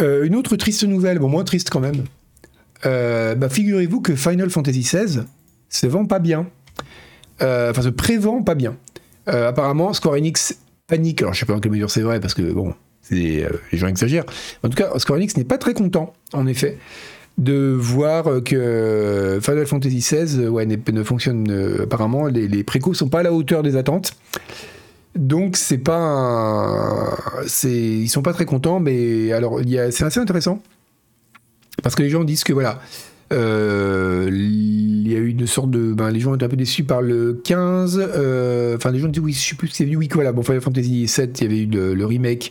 Euh, une autre triste nouvelle, bon, moins triste quand même. Euh, bah, figurez-vous que Final Fantasy XVI se vend pas bien. Enfin, se prévend pas bien. apparemment, Square Enix panique. Alors, je sais pas dans quelle mesure c'est vrai, parce que bon, les gens exagèrent. En tout cas, Square Enix n'est pas très content, en effet de voir que Final Fantasy XVI ne, fonctionne euh, apparemment, les, les précos sont pas à la hauteur des attentes. Donc c'est pas ils sont pas très contents mais alors c'est assez intéressant parce que les gens disent que voilà euh, il y a eu une sorte de ben, les gens étaient un peu déçus par le 15 euh, enfin les gens disent oui je sais plus c'est oui voilà bon Final Fantasy VII il y avait eu le remake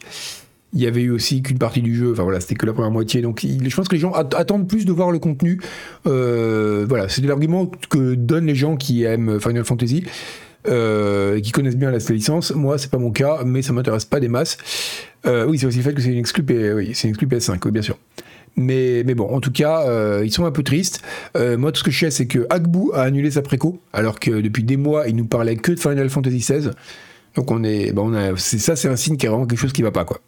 il y avait eu aussi qu'une partie du jeu, enfin voilà, c'était que la première moitié. Donc je pense que les gens attendent plus de voir le contenu. Euh, voilà, c'est l'argument que donnent les gens qui aiment Final Fantasy. Euh, qui connaissent bien la licence. Moi, c'est pas mon cas, mais ça m'intéresse pas des masses. Euh, oui, c'est aussi le fait que c'est une exclu, oui, c'est une exclu PS5, oui, bien sûr. Mais, bon, en tout cas, ils sont un peu tristes. moi, tout ce que je sais, c'est que Agbu a annulé sa préco, alors que depuis des mois, il nous parlait que de Final Fantasy XVI. Donc on est, c'est ça, c'est un signe qu'il y a vraiment quelque chose qui va pas, quoi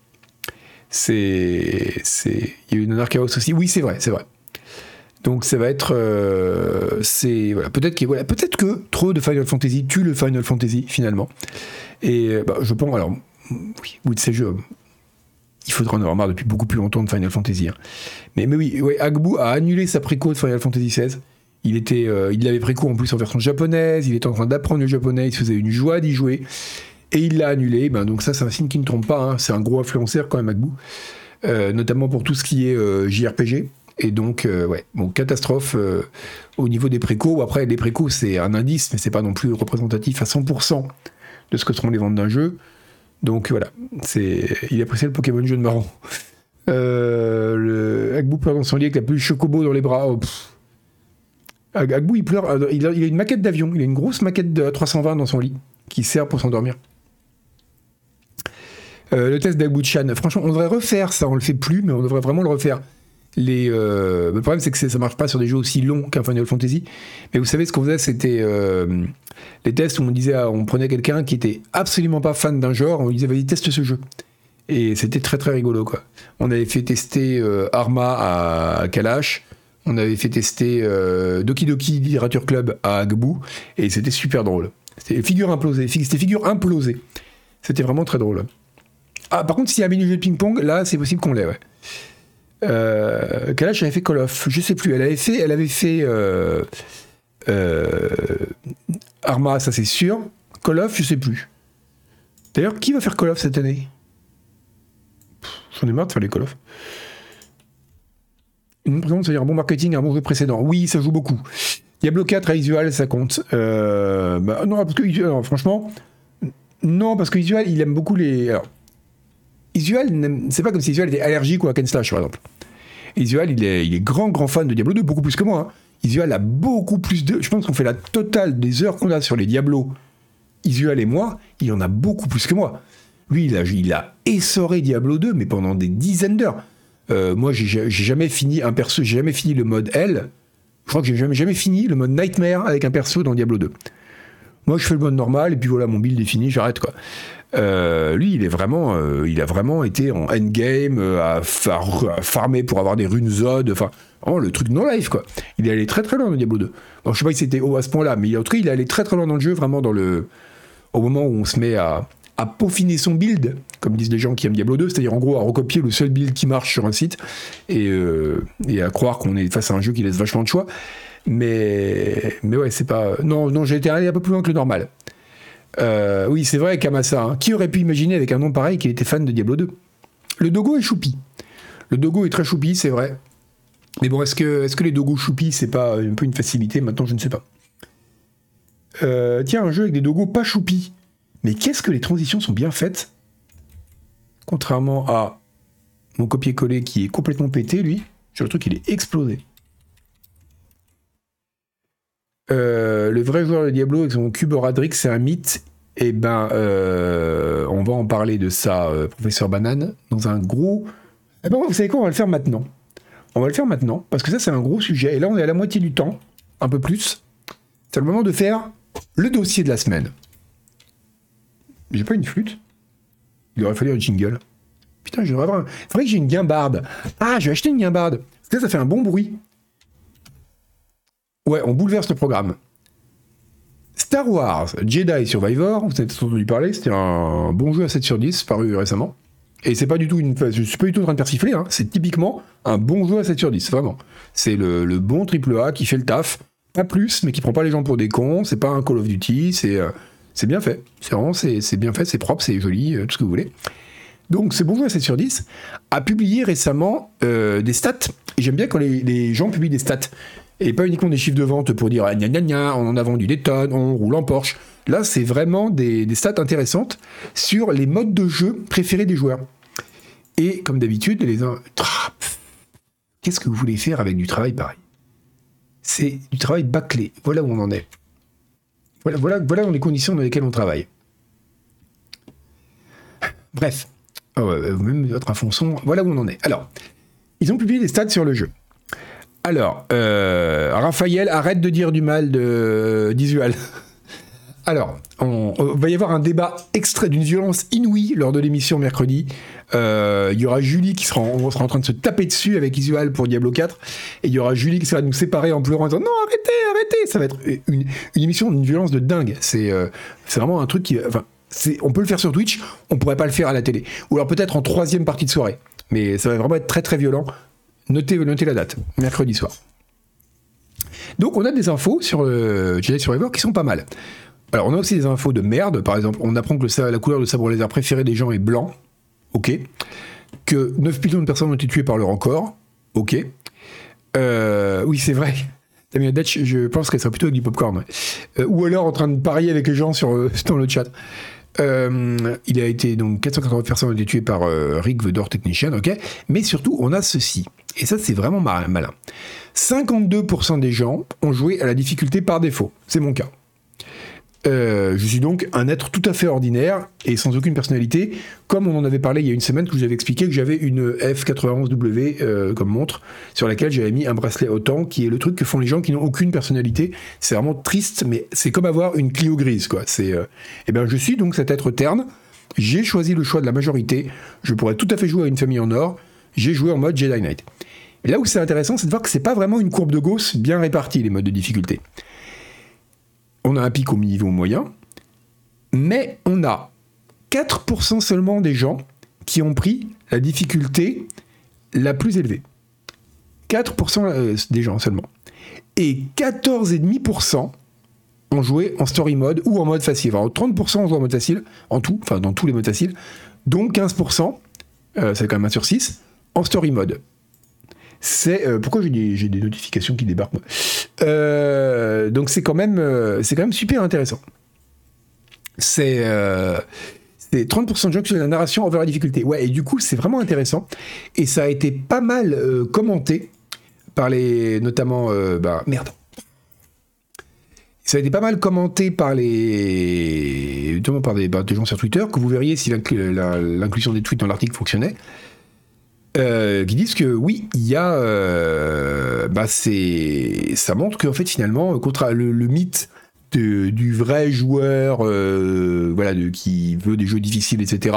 c'est, c'est, il y a eu une Chaos aussi. Oui, c'est vrai, c'est vrai. Donc ça va être, euh, c'est voilà, peut-être que voilà, peut-être que trop de Final Fantasy tue le Final Fantasy finalement. Et euh, bah, je pense alors, oui, oui de ces il faudra en avoir marre depuis beaucoup plus longtemps de Final Fantasy. Hein. Mais, mais oui, Agbu a annulé sa préco de Final Fantasy XVI. Il était, euh, il l'avait préco en plus en version japonaise. Il était en train d'apprendre le japonais. Il se faisait une joie d'y jouer et il l'a annulé. Ben, donc ça, c'est un signe qui ne trompe pas. Hein. C'est un gros influenceur quand même, Agbou. Euh, notamment pour tout ce qui est euh, JRPG. Et donc, ouais, catastrophe au niveau des précos. Après, les précos, c'est un indice, mais c'est pas non plus représentatif à 100% de ce que seront les ventes d'un jeu. Donc voilà, c'est, il appréciait le Pokémon jaune marron. le Agbou pleure dans son lit avec la plus chocobo dans les bras. Oh, Agbou, il pleure. Il a, il a une maquette d'avion. Il a une grosse maquette de 320 dans son lit qui sert pour s'endormir. Euh, le test d'Agbuchan, franchement, on devrait refaire ça, on le fait plus, mais on devrait vraiment le refaire. Euh, le problème, c'est que ça marche pas sur des jeux aussi longs qu'un Final Fantasy. Mais vous savez, ce qu'on faisait, c'était euh, les tests où on disait, on prenait quelqu'un qui était absolument pas fan d'un genre, on lui disait, vas-y, teste ce jeu. Et c'était très très rigolo, quoi. On avait fait tester Arma à Kalash, on avait fait tester Doki Doki Literature Club à Agbu, et c'était super drôle. C'était figure implosée, c'était figure implosée. C'était vraiment très drôle. Ah, par contre, s'il y a un mini-jeu de ping-pong, là, c'est possible qu'on l'ait, ouais. Euh, Kalash avait fait Call of, je sais plus. Elle avait fait, elle avait fait euh, euh, Arma, ça c'est sûr. Call of, je sais plus. D'ailleurs, qui va faire Call of cette année? J'en ai marre de faire les Call of. Une présence, c'est-à-dire un bon marketing, un bon jeu précédent. Oui, ça joue beaucoup. Diablo 4 à Isual, ça compte. Euh, bah, non, parce que franchement, non, parce que Isual, il aime beaucoup les. Alors, Isual, c'est pas comme si Isual était allergique ou à Ken Slash, par exemple. Isual, il est, il est grand, grand fan de Diablo 2, beaucoup plus que moi. Hein. Isual a beaucoup plus de. Je pense qu'on fait la totale des heures qu'on a sur les Diablos. Isual et moi, il en a beaucoup plus que moi. Lui, il a, essoré Diablo 2, mais pendant des dizaines d'heures. Euh, moi, j'ai jamais fini un perso, j'ai jamais fini le mode L. Je crois que j'ai jamais, fini le mode Nightmare avec un perso dans Diablo 2. Moi, je fais le mode normal, et puis voilà, mon build est fini, j'arrête quoi. Euh, lui, il est vraiment, euh, il a vraiment été en endgame euh, à, farmer pour avoir des runes Zod, enfin, le truc non life quoi. Il est allé très très loin dans Diablo 2. Bon, je sais pas si c'était haut à ce point-là, mais en tout cas, il est allé très très loin dans le jeu, vraiment dans le, au moment où on se met à, à peaufiner son build, comme disent les gens qui aiment Diablo 2, c'est-à-dire en gros à recopier le seul build qui marche sur un site et, et à croire qu'on est face à un jeu qui laisse vachement de choix. Mais, mais ouais, c'est pas. Non, non, j'ai été allé un peu plus loin que le normal. Euh, oui, c'est vrai, Kamasa. Hein. Qui aurait pu imaginer avec un nom pareil qu'il était fan de Diablo 2 Le Dogo est choupi. Le Dogo est très choupi, c'est vrai. Mais bon, est-ce que, les dogos choupi, c'est pas un peu une facilité Maintenant, je ne sais pas. Euh, tiens, un jeu avec des dogos pas choupi. Mais qu'est-ce que les transitions sont bien faites Contrairement à mon copier-coller qui est complètement pété, lui, sur le truc, il est explosé. Euh, le vrai joueur de Diablo avec son cube Radrix, c'est un mythe. Eh ben, euh, on va en parler de ça, professeur Banane, dans un gros. Eh ben, vous savez quoi On va le faire maintenant. On va le faire maintenant, parce que ça, c'est un gros sujet. Et là, on est à la moitié du temps, un peu plus. C'est le moment de faire le dossier de la semaine. J'ai pas une flûte? Il aurait fallu un jingle. Putain, j'aimerais avoir un... Faudrait que j'ai une guimbarde. Ah, je vais acheter une guimbarde. Ça, ça fait un bon bruit. Ouais, on bouleverse le programme. Star Wars Jedi Survivor, vous avez entendu parler, c'était un bon jeu à 7 sur 10, paru récemment. Et c'est pas du tout une. Suis pas du tout en train de persifler, hein. c'est typiquement un bon jeu à 7 sur 10, vraiment. C'est le, bon triple A qui fait le taf, pas plus, mais qui prend pas les gens pour des cons, c'est pas un Call of Duty, c'est euh, bien fait. C'est vraiment c'est bien fait, c'est propre, c'est joli, euh, tout ce que vous voulez. Donc c'est bon jeu à 7 sur 10 a publié récemment euh, des stats. Et j'aime bien quand les, les, gens publient des stats. Et pas uniquement des chiffres de vente pour dire ah, gna gna gna, on en a vendu des tonnes, on roule en Porsche. Là, c'est vraiment des, stats intéressantes sur les modes de jeu préférés des joueurs. Et comme d'habitude, les uns. Qu'est-ce que vous voulez faire avec du travail pareil? C'est du travail bâclé. Voilà où on en est. Voilà, voilà, voilà les conditions dans lesquelles on travaille. Bref. Oh, même votre infonçon, voilà où on en est. Alors, ils ont publié des stats sur le jeu. Alors, euh, Raphaël, arrête de dire du mal de d'Isual. Alors, on, va y avoir un débat extrait d'une violence inouïe lors de l'émission mercredi. Euh, il y aura Julie qui sera, en train de se taper dessus avec Isual pour Diablo 4, et il y aura Julie qui sera nous séparer en pleurant en disant non arrêtez, arrêtez. Ça va être une, émission d'une violence de dingue. C'est euh, vraiment un truc qui, enfin, on peut le faire sur Twitch, on pourrait pas le faire à la télé, ou alors peut-être en troisième partie de soirée. Mais ça va vraiment être très très violent. Notez, notez la date, mercredi soir. Donc on a des infos sur Jedi Survivor qui sont pas mal. Alors, on a aussi des infos de merde. Par exemple, on apprend que la couleur de sabre laser préférée des gens est blanc. Ok. Que 9 millions de personnes ont été tuées par leur encore. Ok. Euh, oui, c'est vrai. Tamina Dutch, je pense qu'elle serait plutôt avec du popcorn. Euh, ou alors en train de parier avec les gens sur, euh, dans le chat. il a été donc 480 personnes ont été tuées par Rick the Door Technician, ok. Mais surtout, on a ceci. Et ça, c'est vraiment malin. 52% des gens ont joué à la difficulté par défaut. C'est mon cas. Euh, je suis donc un être tout à fait ordinaire et sans aucune personnalité, comme on en avait parlé il y a une semaine que je vous avais expliqué que j'avais une F91W euh, comme montre sur laquelle j'avais mis un bracelet autant, qui est le truc que font les gens qui n'ont aucune personnalité. C'est vraiment triste, mais c'est comme avoir une Clio grise, quoi. C'est, euh... eh ben, je suis donc cet être terne. J'ai choisi le choix de la majorité. Je pourrais tout à fait jouer à une famille en or. J'ai joué en mode Jedi Knight. Là où c'est intéressant, c'est de voir que c'est pas vraiment une courbe de Gauss bien répartie les modes de difficulté on a un pic au niveau moyen, mais on a 4% seulement des gens qui ont pris la difficulté la plus élevée. 4% euh, des gens seulement. Et 14,5% ont joué en story mode ou en mode facile. Alors 30% ont joué en mode facile, en tout, enfin dans tous les modes faciles, donc 15%, euh, c'est quand même 1 sur 6, en story mode c'est euh, pourquoi j'ai des, notifications qui débarquent. Euh, donc c'est quand même euh, c'est quand même super intéressant. C'est 30% de gens qui sont la narration envers la difficulté. Ouais, et du coup, c'est vraiment intéressant. Et ça a été pas mal commenté par les. notamment. bah, merde. Ça a été pas mal commenté par les. notamment par des, bah, des gens sur Twitter, que vous verriez si l'inclusion des tweets dans l'article fonctionnait. Euh, qui disent que oui, il y a, euh, bah c'est, ça montre qu'en fait finalement, contre le, mythe du vrai joueur, euh, voilà, de, qui veut des jeux difficiles, etc.,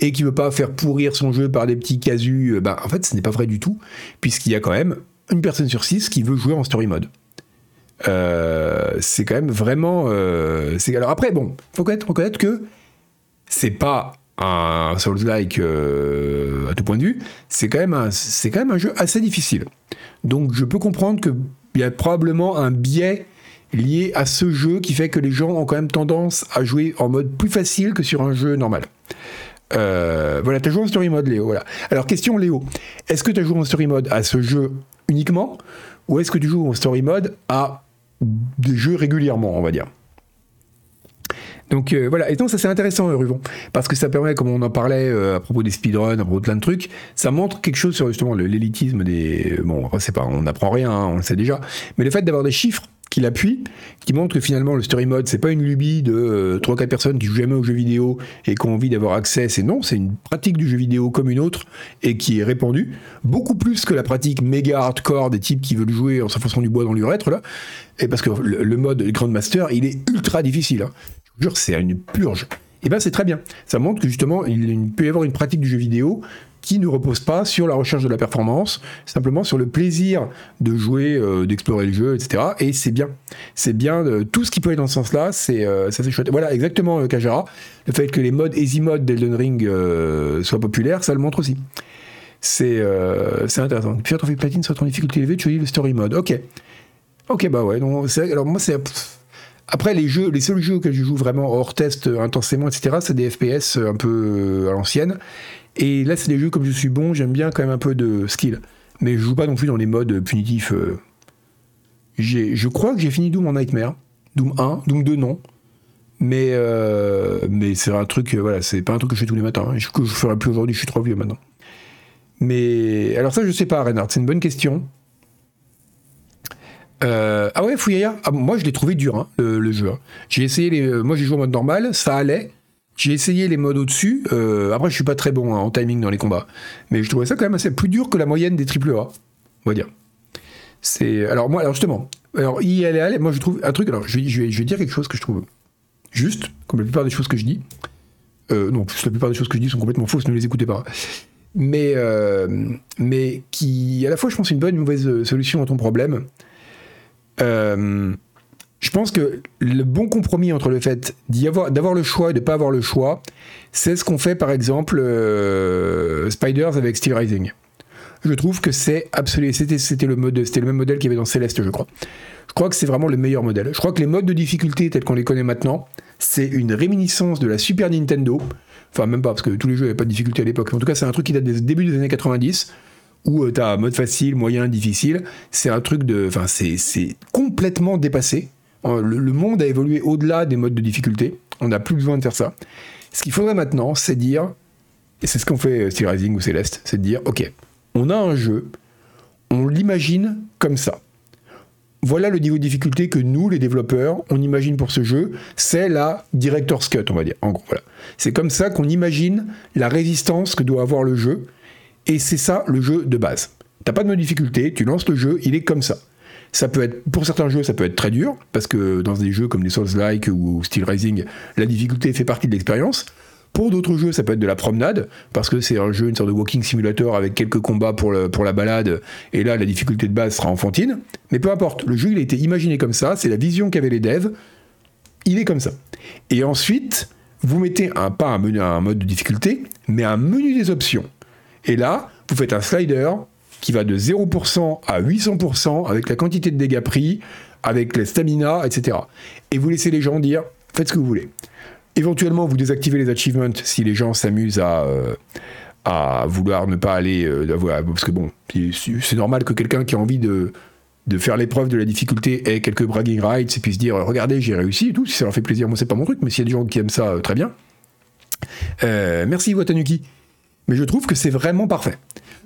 et qui veut pas faire pourrir son jeu par des petits casus, bah en fait, ce n'est pas vrai du tout, puisqu'il y a quand même une personne sur six qui veut jouer en story mode. c'est quand même vraiment. c'est alors après, bon, faut faut reconnaître que c'est pas un Souls-like euh, à tout point de vue, c'est quand, même un, quand même un jeu assez difficile. Donc je peux comprendre qu'il y a probablement un biais lié à ce jeu qui fait que les gens ont quand même tendance à jouer en mode plus facile que sur un jeu normal. Euh, voilà, t'as joué en story mode, Léo. Voilà. Alors, question, Léo. Est-ce que tu as joué en story mode à ce jeu uniquement ou est-ce que tu joues en story mode à des jeux régulièrement, on va dire? Donc euh, voilà, et donc ça c'est intéressant euh, Ruvon, parce que ça permet, comme on en parlait euh, à propos des speedruns, à propos de plein de trucs, ça montre quelque chose sur justement l'élitisme des... Bon, c'est pas, on n'apprend rien, hein, on le sait déjà, mais le fait d'avoir des chiffres qui l'appuient, qui montrent que finalement le story mode c'est pas une lubie de 3-4 personnes qui jouent jamais aux jeux vidéo et qui ont envie d'avoir accès, c'est non, c'est une pratique du jeu vidéo comme une autre et qui est répandue, beaucoup plus que la pratique méga hardcore des types qui veulent jouer en s'enfonçant du bois dans l'urètre là, et parce que le, mode Grandmaster il est ultra difficile. Hein jure, c'est une purge. Et eh bien c'est très bien. Ça montre que justement, il peut y avoir une pratique du jeu vidéo qui ne repose pas sur la recherche de la performance, simplement sur le plaisir de jouer, euh, d'explorer le jeu, etc. Et c'est bien. C'est bien. Euh, tout ce qui peut être dans ce sens-là, c'est euh, ça c'est chouette. Voilà, exactement, Kajara. Le fait que les modes easy mode d'Elden Ring soient populaires, ça le montre aussi. C'est intéressant. Puis ton platine sur ton difficulté élevée, tu lis le story mode. Ok. Ok, bah ouais. Donc, alors moi, c'est après, les jeux, les seuls jeux que je joue vraiment hors test euh, intensément, etc., c'est des FPS euh, un peu euh, à l'ancienne. Et là, c'est des jeux comme je suis bon, j'aime bien quand même un peu de skill. Mais je joue pas non plus dans les modes punitifs. je crois que j'ai fini Doom en Nightmare. Doom 1, Doom 2, non. Mais, mais c'est un truc, voilà, c'est pas un truc que je fais tous les matins. Hein, que je ferai plus aujourd'hui, je suis trop vieux maintenant. Mais alors ça, je sais pas, Reinhardt, c'est une bonne question. Euh, ah ouais, Fuyaya ah, Moi, je l'ai trouvé dur, hein, le, jeu. Hein. J'ai essayé. Euh, moi, j'ai joué en mode normal, ça allait. J'ai essayé les modes au-dessus. Euh, après, je suis pas très bon hein, en timing dans les combats. Mais je trouvais ça quand même assez plus dur que la moyenne des AAA, on va dire. C'est. Alors, moi, alors justement. Alors, ILL, moi, je trouve un truc. Alors, je vais, dire quelque chose que je trouve juste, comme la plupart des choses que je dis. non, la plupart des choses que je dis sont complètement fausses, ne les écoutez pas. Mais, mais qui, à la fois, je pense, une bonne, une mauvaise solution à ton problème. Euh, je pense que le bon compromis entre le fait d'avoir le choix et de ne pas avoir le choix, c'est ce qu'on fait par exemple euh, Spiders avec Steel Rising. Je trouve que c'est absolument. C'était le, même modèle qu'il y avait dans Céleste, je crois. Je crois que c'est vraiment le meilleur modèle. Je crois que les modes de difficulté tels qu'on les connaît maintenant, c'est une réminiscence de la Super Nintendo. Enfin, même pas, parce que tous les jeux n'avaient pas de difficulté à l'époque. En tout cas, c'est un truc qui date des débuts des années 90 où euh, tu as mode facile, moyen, difficile. C'est un truc de. Enfin, c'est complètement dépassé. Euh, le, monde a évolué au-delà des modes de difficulté. On n'a plus besoin de faire ça. Ce qu'il faudrait maintenant, c'est dire, et c'est ce qu'on fait euh, Steel Rising ou Céleste, c'est de dire, ok, on a un jeu, on l'imagine comme ça. Voilà le niveau de difficulté que nous, les développeurs, on imagine pour ce jeu. C'est la director's cut, on va dire. En gros, voilà. C'est comme ça qu'on imagine la résistance que doit avoir le jeu. Et c'est ça le jeu de base. T'as pas de difficulté, tu lances le jeu, il est comme ça. Ça peut être, pour certains jeux, ça peut être très dur, parce que dans des jeux comme les Souls-like ou Steel Rising, la difficulté fait partie de l'expérience. Pour d'autres jeux, ça peut être de la promenade, parce que c'est un jeu, une sorte de walking simulator avec quelques combats pour, le, pour la balade, et là, la difficulté de base sera enfantine. Mais peu importe, le jeu, il a été imaginé comme ça, c'est la vision qu'avaient les devs, il est comme ça. Et ensuite, vous mettez un, pas un, un mode de difficulté, mais un menu des options. Et là, vous faites un slider qui va de 0% à 800% avec la quantité de dégâts pris, avec la stamina, etc. Et vous laissez les gens dire faites ce que vous voulez. Éventuellement, vous désactivez les achievements si les gens s'amusent à, euh, à vouloir ne pas aller. Euh, parce que bon, c'est normal que quelqu'un qui a envie de, de faire l'épreuve de la difficulté ait quelques bragging rights et puisse dire regardez, j'ai réussi et tout. Si ça leur fait plaisir, moi, c'est pas mon truc, mais s'il y a des gens qui aiment ça, euh, très bien. merci Watanuki mais je trouve que c'est vraiment parfait.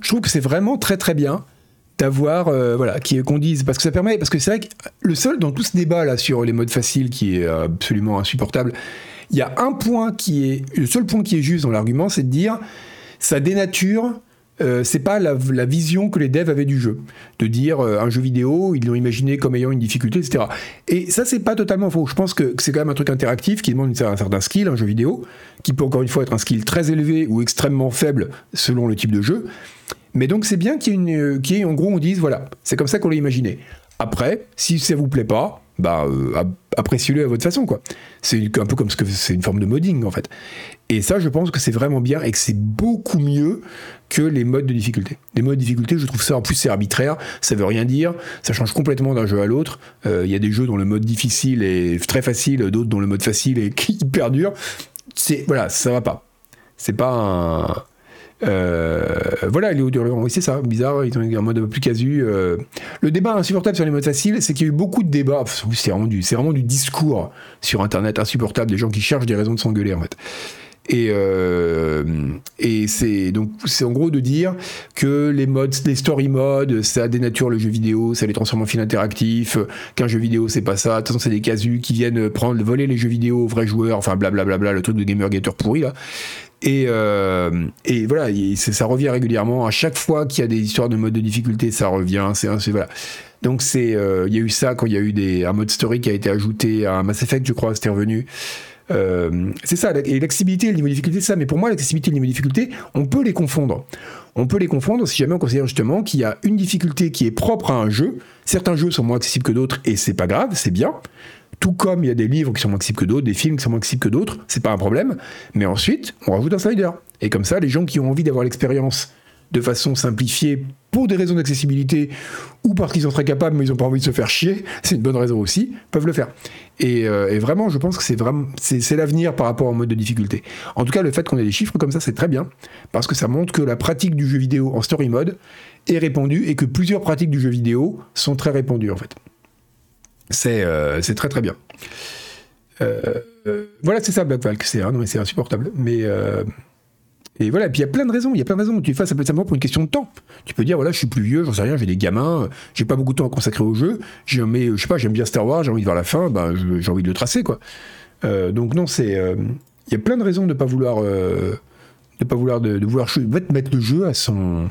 Je trouve que c'est vraiment très très bien d'avoir euh, voilà qu'on dise parce que ça permet parce que c'est vrai que le seul dans tout ce débat là sur les modes faciles qui est absolument insupportable il y a un point qui est le seul point qui est juste dans l'argument c'est de dire ça dénature euh, c'est pas la, vision que les devs avaient du jeu. De dire euh, un jeu vidéo, ils l'ont imaginé comme ayant une difficulté, etc. Et ça, c'est pas totalement faux. Je pense que, c'est quand même un truc interactif qui demande un certain skill, un jeu vidéo, qui peut encore une fois être un skill très élevé ou extrêmement faible selon le type de jeu. Mais donc, c'est bien qu'il y, ait une, euh, en gros, on dise, voilà, c'est comme ça qu'on l'a imaginé. Après, si ça vous plaît pas, bah, appréciez-le à votre façon, quoi. C'est un peu comme ce que c'est une forme de modding, en fait. Et ça, je pense que c'est vraiment bien et que c'est beaucoup mieux que les modes de difficulté. Les modes de difficulté, je trouve ça, en plus, c'est arbitraire, ça veut rien dire, ça change complètement d'un jeu à l'autre. Euh, il y a des jeux dont le mode difficile est très facile, d'autres dont le mode facile est hyper dur. C'est, voilà, ça va pas. C'est pas un voilà, les audio oui, c'est ça, bizarre, ils ont un mode un peu plus casu. Le débat insupportable sur les modes faciles, c'est qu'il y a eu beaucoup de débats, c'est vraiment, du discours sur Internet insupportable, des gens qui cherchent des raisons de s'engueuler en fait. Et, euh, et c'est donc c'est en gros de dire que les modes, les story modes, ça dénature le jeu vidéo, ça les transforme en film interactif, qu'un jeu vidéo c'est pas ça, de toute façon c'est des casus qui viennent prendre, voler les jeux vidéo aux vrais joueurs, enfin blablabla, bla bla, le truc de gamer gator pourri là. Et, euh, voilà, ça revient régulièrement. À chaque fois qu'il y a des histoires de mode de difficulté, ça revient. C'est voilà. Donc c'est, euh, il y a eu ça quand il y a eu des, un mode story qui a été ajouté à Mass Effect, je crois, c'était revenu. Euh, c'est ça, et l'accessibilité et le niveau de difficulté, c'est ça. Mais pour moi, l'accessibilité et le niveau de difficulté, on peut les confondre. On peut les confondre si jamais on considère justement qu'il y a une difficulté qui est propre à un jeu. Certains jeux sont moins accessibles que d'autres, et c'est pas grave, c'est bien. Tout comme il y a des livres qui sont moins accessibles que d'autres, des films qui sont moins accessibles que d'autres, c'est pas un problème. Mais ensuite, on rajoute un slider. Et comme ça, les gens qui ont envie d'avoir l'expérience de façon simplifiée pour des raisons d'accessibilité ou parce qu'ils sont très capables mais ils n'ont pas envie de se faire chier, c'est une bonne raison aussi, peuvent le faire. Et, euh, vraiment, je pense que c'est vraiment c'est, l'avenir par rapport au mode de difficulté. En tout cas, le fait qu'on ait des chiffres comme ça, c'est très bien parce que ça montre que la pratique du jeu vidéo en story mode est répandue et que plusieurs pratiques du jeu vidéo sont très répandues en fait. C'est, euh, très très bien. Euh, voilà, c'est ça Black Valk, c'est, hein, c'est insupportable. Mais et voilà, puis il y a plein de raisons, il y a plein de raisons. Tu fais ça peut être simplement pour une question de temps. Tu peux dire, voilà, je suis plus vieux, j'en sais rien, j'ai des gamins, j'ai pas beaucoup de temps à consacrer au jeu, mais je sais pas, j'aime bien Star Wars, j'ai envie de voir la fin, ben, j'ai envie de le tracer, quoi. Euh, donc non, c'est, euh, il y a plein de raisons de pas vouloir, euh, de pas vouloir, de vouloir mettre le jeu à son,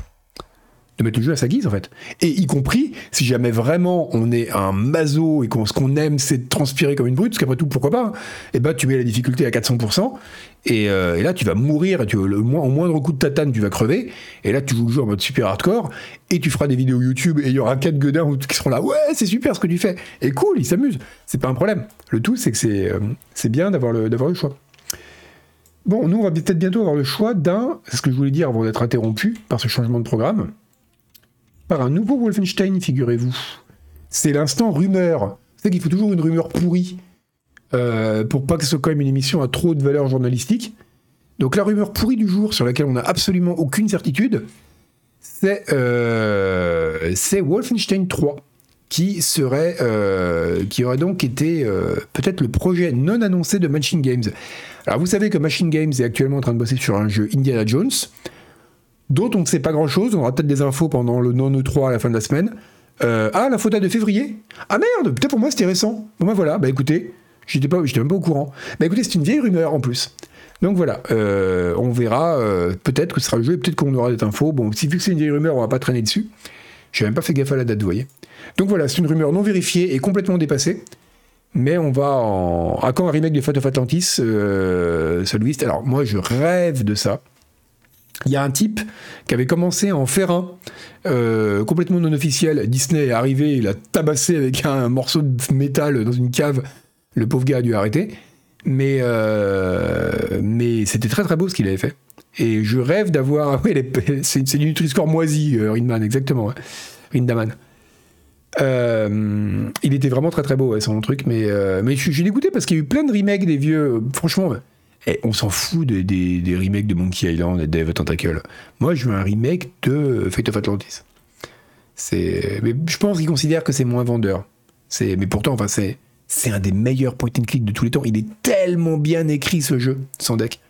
de mettre le jeu à sa guise en fait. Et y compris si jamais vraiment on est un maso et qu'on ce qu'on aime c'est transpirer comme une brute, parce qu'après tout pourquoi pas, et eh ben tu mets la difficulté à 400% euh, et, là tu vas mourir, et tu, le, au moindre coup de tatane tu vas crever, et là tu joues le jeu en mode super hardcore et tu feras des vidéos YouTube et il y aura quatre gueudins qui seront là ouais c'est super ce que tu fais et cool ils s'amusent, c'est pas un problème. Le tout c'est que c'est euh, bien d'avoir le d'avoir le choix. Bon, nous, on va peut-être bientôt avoir le choix d'un, c'est ce que je voulais dire avant d'être interrompu par ce changement de programme par un nouveau Wolfenstein, figurez-vous. C'est l'instant rumeur. C'est qu'il faut toujours une rumeur pourrie euh, pour pas que ce soit quand même une émission à trop de valeur journalistique. Donc la rumeur pourrie du jour sur laquelle on n'a absolument aucune certitude, c'est euh, Wolfenstein 3 qui serait euh, qui aurait donc été peut-être le projet non annoncé de Machine Games. Alors vous savez que Machine Games est actuellement en train de bosser sur un jeu Indiana Jones. D'autres, on ne sait pas grand-chose. On aura peut-être des infos pendant le non-E3 à la fin de la semaine. Euh, ah, la photo de février Ah merde Peut-être pour moi c'était récent. Bon bah voilà, bah écoutez, j'étais pas, même pas au courant. Bah écoutez, c'est une vieille rumeur en plus. Donc voilà, euh, on verra. Euh, peut-être que ce sera le jeu, peut-être qu'on aura des infos. Bon, si vu que c'est une vieille rumeur, on va pas traîner dessus. J'ai même pas fait gaffe à la date, vous voyez. Donc voilà, c'est une rumeur non vérifiée et complètement dépassée. Mais on va en. À quand un remake de Fate of Atlantis euh, Alors moi, je rêve de ça. Il y a un type qui avait commencé en faire un, euh, complètement non officiel. Disney est arrivé, il a tabassé avec un morceau de métal dans une cave. Le pauvre gars a dû arrêter. Mais, euh, mais c'était très très beau ce qu'il avait fait. Et je rêve d'avoir. Oui, c'est du Nutri-Score moisi, euh, Rindman, exactement. Rindaman. il était vraiment très très beau, ouais, son truc. Mais, mais je suis dégoûté parce qu'il y a eu plein de remakes des vieux. Franchement et on s'en fout des, des, remakes de Monkey Island et Dave Tentacle. Moi, je veux un remake de Fate of Atlantis. Mais je pense qu'ils considèrent que c'est moins vendeur. Mais pourtant, enfin, c'est, c'est un des meilleurs point and click de tous les temps. Il est tellement bien écrit ce jeu, sans deck.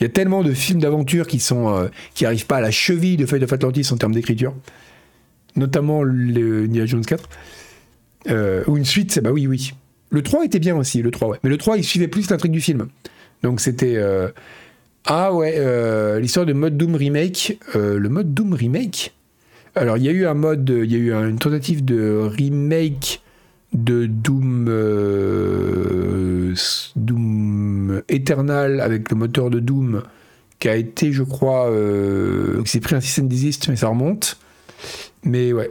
Il y a tellement de films d'aventure qui sont, euh, qui arrivent pas à la cheville de Fate of Atlantis en termes d'écriture, notamment le Nia Jones 4. Euh, ou une suite, bah oui, oui. Le 3 était bien aussi, le 3, ouais. Mais le 3, il suivait plus l'intrigue du film. Donc c'était. Euh, ah ouais, euh, l'histoire de mode Doom Remake. Euh, le mode Doom Remake? Alors il y a eu un mode. Il y a eu une tentative de remake de Doom. Doom Eternal avec le moteur de Doom qui a été, je crois. qui s'est pris un système d'existe, mais ça remonte. Mais ouais,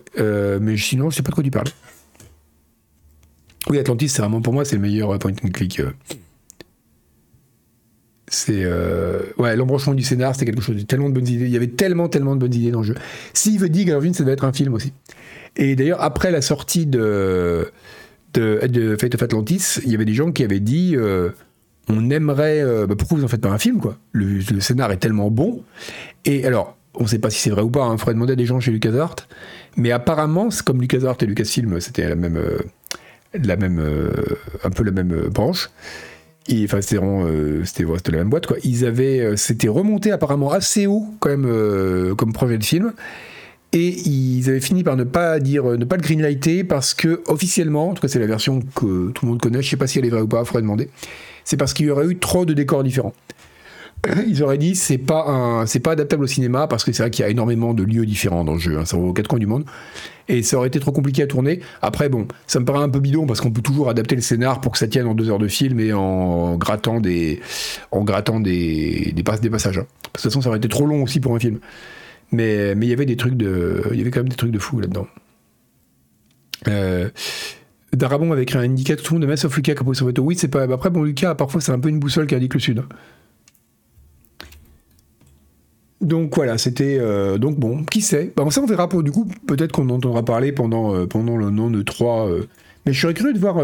mais sinon, je sais pas de quoi tu parles. Oui, Atlantis, c'est vraiment pour moi, c'est le meilleur point and click. C'est euh, ouais, l'embranchement du scénar, c'était quelque chose de tellement de bonnes idées. Il y avait tellement, tellement de bonnes idées dans le jeu. S'il veut dire Garvin, ça devait être un film aussi. Et d'ailleurs, après la sortie de, de, Fate of Atlantis, il y avait des gens qui avaient dit euh, on aimerait. Bah, pourquoi vous en faites pas un film, quoi? Le, scénar est tellement bon. Et alors, on ne sait pas si c'est vrai ou pas, il hein, faudrait demander à des gens chez LucasArts. Mais apparemment, comme LucasArts et Lucasfilm, c'était la même, la même, un peu la même branche. Enfin, c'était c'était la même boîte, quoi. Ils avaient, c'était remonté apparemment assez haut, quand même, comme projet de film. Et ils avaient fini par ne pas dire, ne pas le greenlighter parce que officiellement, en tout cas c'est la version que tout le monde connaît, je sais pas si elle est vraie ou pas, il faudrait demander. C'est parce qu'il y aurait eu trop de décors différents. Ils auraient dit c'est pas un, c'est pas adaptable au cinéma parce que c'est vrai qu'il y a énormément de lieux différents dans le jeu, hein, ça va aux quatre coins du monde, et ça aurait été trop compliqué à tourner. Après bon, ça me paraît un peu bidon parce qu'on peut toujours adapter le scénar pour que ça tienne en deux heures de film et en grattant des, en grattant des, des, passages. Hein. De toute façon, ça aurait été trop long aussi pour un film. Mais mais il y avait des trucs de, il y avait quand même des trucs de fou là-dedans. Euh, Darabon avait écrit un indicateur de Mass of Lucas a Oui, c'est pas. Après, bon, Lucas, parfois, c'est un peu une boussole qui indique le sud. Donc voilà, c'était euh, donc bon, qui sait? Bah, ça on verra pour du coup, peut-être qu'on entendra parler pendant euh, le nom de 3 mais je serais curieux de voir.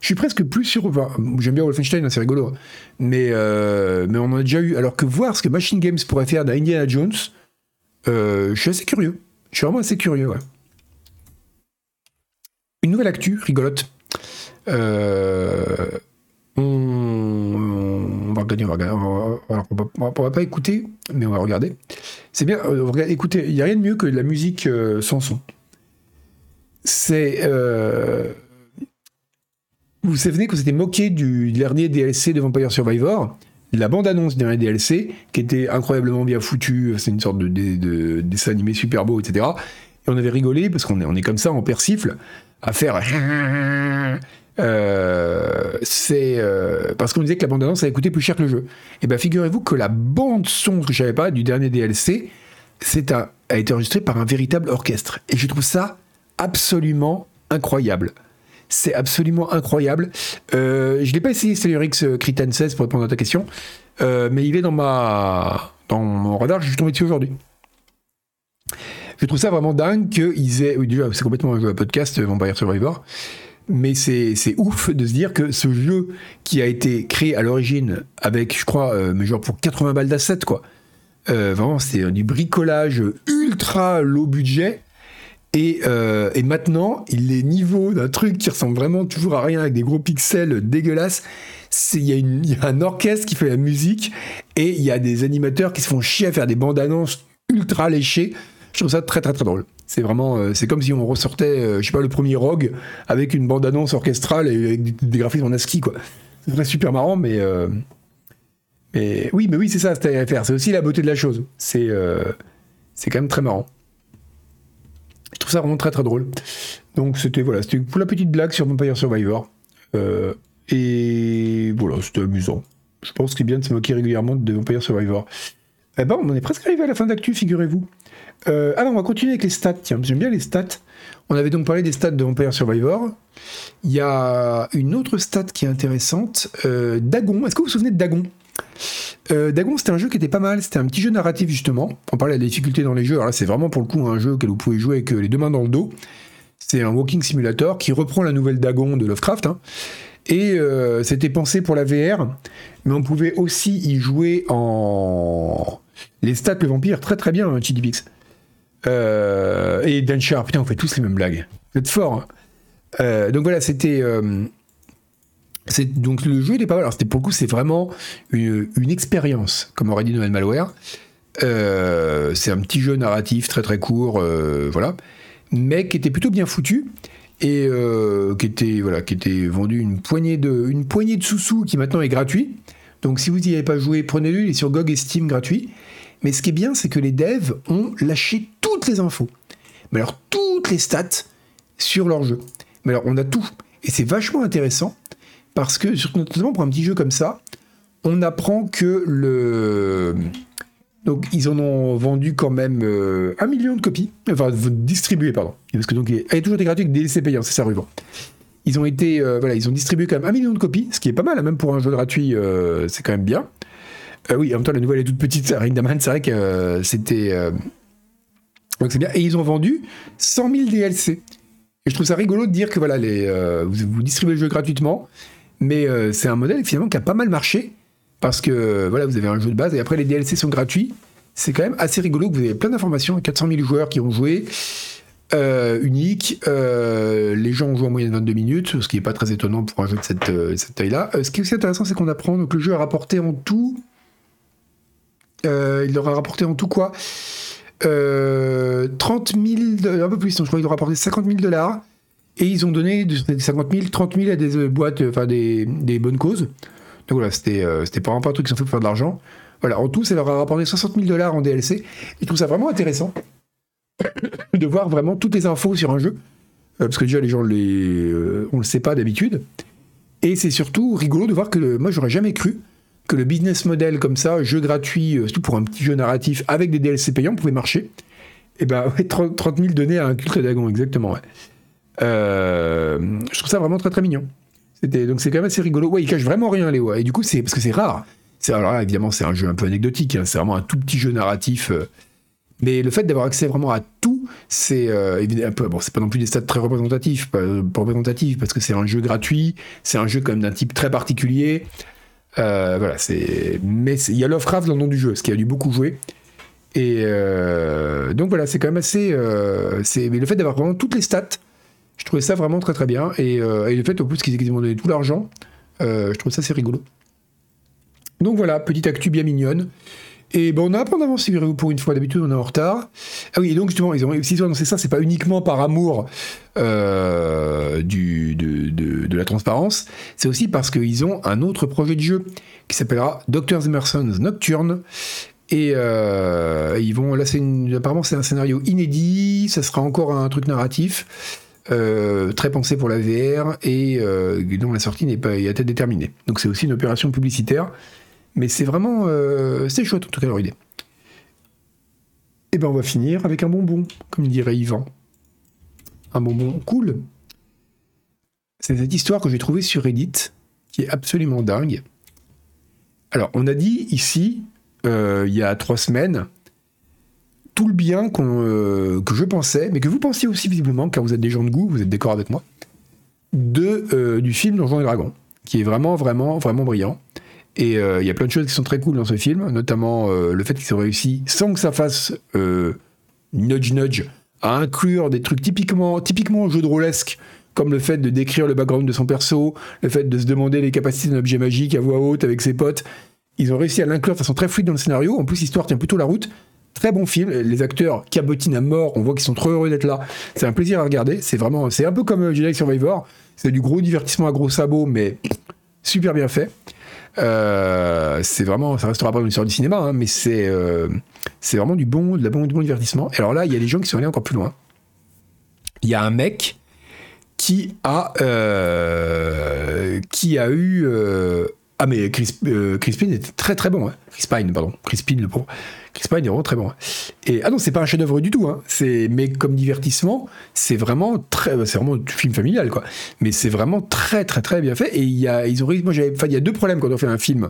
je suis presque plus sûr. J'aime bien Wolfenstein, hein, c'est rigolo. Mais, mais on en a déjà eu. Alors que voir ce que Machine Games pourrait faire d'Indiana Jones, euh, je suis assez curieux. Je suis vraiment assez curieux. Une nouvelle actu, rigolote. Euh, on, va regarder, on va. On pas écouter, mais on va regarder. C'est bien, euh, écoutez, il n'y a rien de mieux que de la musique sans son. C'est. vous vous souvenez qu'on s'était moqué du dernier DLC de Vampire Survivor? La bande-annonce d'un DLC qui était incroyablement bien foutue, c'est une sorte de, dessin animé super beau, etc. Et on avait rigolé, parce qu'on est, est comme ça, en persifle, à faire... Euh, c'est euh, parce qu'on disait que la bande-annonce allait coûter plus cher que le jeu. Et eh bien figurez-vous que la bande-son, que je savais pas, du dernier DLC, c'est a été enregistrée par un véritable orchestre. Et je trouve ça absolument incroyable. C'est absolument incroyable. Euh, je l'ai pas essayé, Stellurix euh, Critan 16 pour répondre à ta question, mais il est dans ma dans mon radar. Je suis tombé dessus aujourd'hui. Je trouve ça vraiment dingue qu'ils aient. Oui, déjà, c'est complètement un podcast Vampire Survivor. Mais c'est ouf de se dire que ce jeu qui a été créé à l'origine avec, je crois, mais genre pour 80 balles d'assets, quoi. vraiment, c'est du bricolage ultra low budget euh, et, maintenant, il est niveau d'un truc qui ressemble vraiment toujours à rien avec des gros pixels dégueulasses. Il y, a un orchestre qui fait la musique et il y a des animateurs qui se font chier à faire des bandes annonces ultra léchées. Je trouve ça très très très drôle. C'est vraiment, euh, c'est comme si on ressortait, euh, je sais pas, le premier Rogue avec une bande annonce orchestrale et des, graphismes en ASCII quoi. C'est super marrant, mais mais oui, mais oui, c'est ça, c'est faire. C'est aussi la beauté de la chose. C'est c'est quand même très marrant. Je trouve ça vraiment très très drôle. Donc c'était voilà, c'était pour la petite blague sur Vampire Survivor. Euh, et voilà, c'était amusant. Je pense qu'il est bien de se moquer régulièrement de Vampire Survivor. Eh ben, on est presque arrivé à la fin d'actu, figurez-vous. Euh, ah on va continuer avec les stats. Tiens, j'aime bien les stats. On avait donc parlé des stats de Vampire Survivor. Il y a une autre stat qui est intéressante. Euh, Dagon. Est-ce que vous vous souvenez de Dagon? Euh, Dagon, c'était un jeu qui était pas mal. C'était un petit jeu narratif, justement. On parlait de la difficulté dans les jeux. Alors là, c'est vraiment pour le coup un jeu auquel vous pouvez jouer avec euh, les deux mains dans le dos. C'est un walking simulator qui reprend la nouvelle Dagon de Lovecraft. Hein. Et c'était pensé pour la VR, mais on pouvait aussi y jouer en. Les stats le vampire, très très bien, Chidibix. Euh, et Danchar, putain, on fait tous les mêmes blagues. Vous êtes fort. Hein. donc voilà, c'était donc le jeu était pas mal. Alors pour le coup c'est vraiment une, expérience, comme aurait dit Noël Malware. Euh, c'est un petit jeu narratif très très court, euh, voilà, mais qui était plutôt bien foutu et euh, qui était voilà qui était vendu une poignée de une poignée de sous-sous qui maintenant est gratuit. Donc si vous n'y avez pas joué, prenez-le, il est sur GOG et Steam gratuit. Mais ce qui est bien, c'est que les devs ont lâché toutes les infos. Mais alors toutes les stats sur leur jeu. Mais alors on a tout et c'est vachement intéressant parce que, notamment pour un petit jeu comme ça, on apprend que le. Donc, ils en ont vendu quand même euh, un million de copies. Enfin, distribué, pardon. Parce que donc, il a toujours été gratuit avec des DLC payants, c'est ça, ruban. Ils ont été. Euh, voilà, ils ont distribué quand même un million de copies, ce qui est pas mal, hein, même pour un jeu gratuit, euh, c'est quand même bien. Oui, en même temps, la nouvelle est toute petite, Ringdaman, c'est vrai que c'était. donc, c'est bien. Et ils ont vendu 100 000 DLC. Et je trouve ça rigolo de dire que voilà, les, vous, distribuez le jeu gratuitement Mais euh, c'est un modèle finalement qui a pas mal marché parce que voilà, vous avez un jeu de base et après les DLC sont gratuits. C'est quand même assez rigolo. Vous avez plein d'informations, 400 000 joueurs qui ont joué. Euh, unique. Euh, les gens ont joué en moyenne 22 minutes, ce qui n'est pas très étonnant pour un jeu de euh, cette taille-là. ce qui est aussi intéressant, c'est qu'on apprend que le jeu a rapporté en tout. Il leur a rapporté en tout quoi 30 000, un peu plus, je crois qu'ils ont rapporté 50 000 dollars. Et ils ont donné de 50 000, 30 000 à des boîtes, enfin des, bonnes causes. Donc voilà, c'était c'était pas un truc qui sont fait pour faire de l'argent. Voilà, en tout, ça leur a rapporté 60 000 dollars en DLC. Je trouve ça vraiment intéressant de voir vraiment toutes les infos sur un jeu. Euh, parce que déjà, les gens, les, euh, on le sait pas d'habitude. Et c'est surtout rigolo de voir que moi, j'aurais jamais cru que le business model comme ça, jeu gratuit, euh, surtout pour un petit jeu narratif avec des DLC payants, pouvait marcher. Et ben, 30, 000 donnés à un culte d'agon, exactement. je trouve ça vraiment très très mignon. Donc c'est quand même assez rigolo. Ouais, il cache vraiment rien, Léo. Et du coup, c'est parce que c'est rare. Alors là, évidemment, c'est un jeu un peu anecdotique. Hein. C'est vraiment un tout petit jeu narratif. Mais le fait d'avoir accès vraiment à tout, c'est euh, un peu bon, c'est pas non plus des stats très représentatifs, représentatifs parce que c'est un jeu gratuit, c'est un jeu quand même d'un type très particulier. Euh, voilà, c'est mais il y a Lovecraft dans le nom du jeu, ce qui a dû beaucoup jouer. Et euh, donc voilà, c'est quand même assez. c'est mais le fait d'avoir vraiment toutes les stats, je trouvais ça vraiment très très bien. Et, le fait au plus qu'ils ont donné tout l'argent, je trouve ça assez rigolo. Donc voilà, petite actu bien mignonne. Et bon, on a un peu d'avance, pour une fois. D'habitude, on est en retard. Ah oui, et donc justement, ils ont, ont annoncé ça, c'est pas uniquement par amour euh, du, de, la transparence, c'est aussi parce qu'ils ont un autre projet de jeu qui s'appellera Doctor Emerson's Nocturne. Et euh, ils vont, là, apparemment, c'est un scénario inédit, ça sera encore un truc narratif. Euh, très pensé pour la VR et dont la sortie n'est pas à tête déterminée. Donc c'est aussi une opération publicitaire mais c'est vraiment. Euh, c'est chouette en tout cas leur idée. Et eh ben on va finir avec un bonbon, comme dirait Yvan. Un bonbon cool. C'est cette histoire que j'ai trouvée sur Reddit, qui est absolument dingue. Alors, on a dit ici, euh, il y a trois semaines, tout le bien euh, que je pensais, mais que vous pensiez aussi visiblement, car vous êtes des gens de goût, vous êtes d'accord avec moi, de, du film Donjons et Dragons, qui est vraiment, vraiment, vraiment brillant. Et euh, il y a plein de choses qui sont très cool dans ce film, notamment euh, le fait qu'ils ont réussi, sans que ça fasse euh, nudge nudge, à inclure des trucs typiquement, typiquement jeu de comme le fait de décrire le background de son perso, le fait de se demander les capacités d'un objet magique à voix haute avec ses potes. Ils ont réussi à l'inclure de façon très fluide dans le scénario. En plus, l'histoire tient plutôt la route. Très bon film. Les acteurs cabotinent à mort. On voit qu'ils sont trop heureux d'être là. C'est un plaisir à regarder. C'est vraiment, c'est un peu comme Jedi Survivor. C'est du gros divertissement à gros sabots, mais super bien fait. Euh, c'est vraiment, ça restera pas une histoire du cinéma, hein, mais c'est euh, c'est vraiment du bon, de la bon, du bon divertissement. Et alors là, il y a des gens qui sont allés encore plus loin. Il y a un mec qui a euh, qui a eu ah mais Chris, Pine était très très bon. Hein. Chris Pine, pardon. Chris Pine, le pauvre. Pine est vraiment très bon. Et ah non, c'est pas un chef-d'œuvre du tout. Hein. C'est mais comme divertissement, c'est vraiment très, c'est vraiment du film familial quoi. Mais c'est vraiment très très très bien fait. Et il y a, ils ont, moi j'avais, il y a deux problèmes quand on fait un film.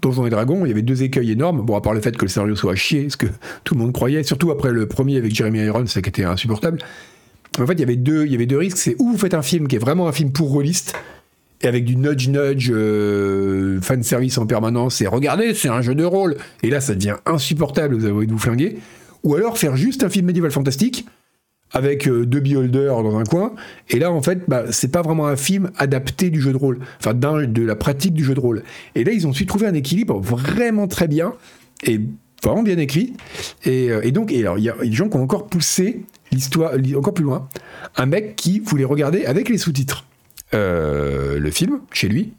Donjons et Dragons, il y avait deux écueils énormes. Bon, à part le fait que le scénario soit à chier, ce que tout le monde croyait, surtout après le premier avec Jeremy Irons, ça qui était insupportable. En fait, il y avait deux, il y avait deux risques. C'est où vous faites un film qui est vraiment un film pour rôliste, et avec du nudge nudge euh, fan service en permanence et regardez c'est un jeu de rôle. Et là ça devient insupportable vous avez envie de vous flinguer. Ou alors faire juste un film médiéval fantastique avec euh, deux beholders dans un coin. Et là en fait bah, c'est pas vraiment un film adapté du jeu de rôle. Enfin de la pratique du jeu de rôle. Et là ils ont su trouver un équilibre vraiment très bien et vraiment bien écrit. Et, euh, donc alors il y a des gens qui ont encore poussé l'histoire encore plus loin. Un mec qui voulait regarder avec les sous-titres le film chez lui.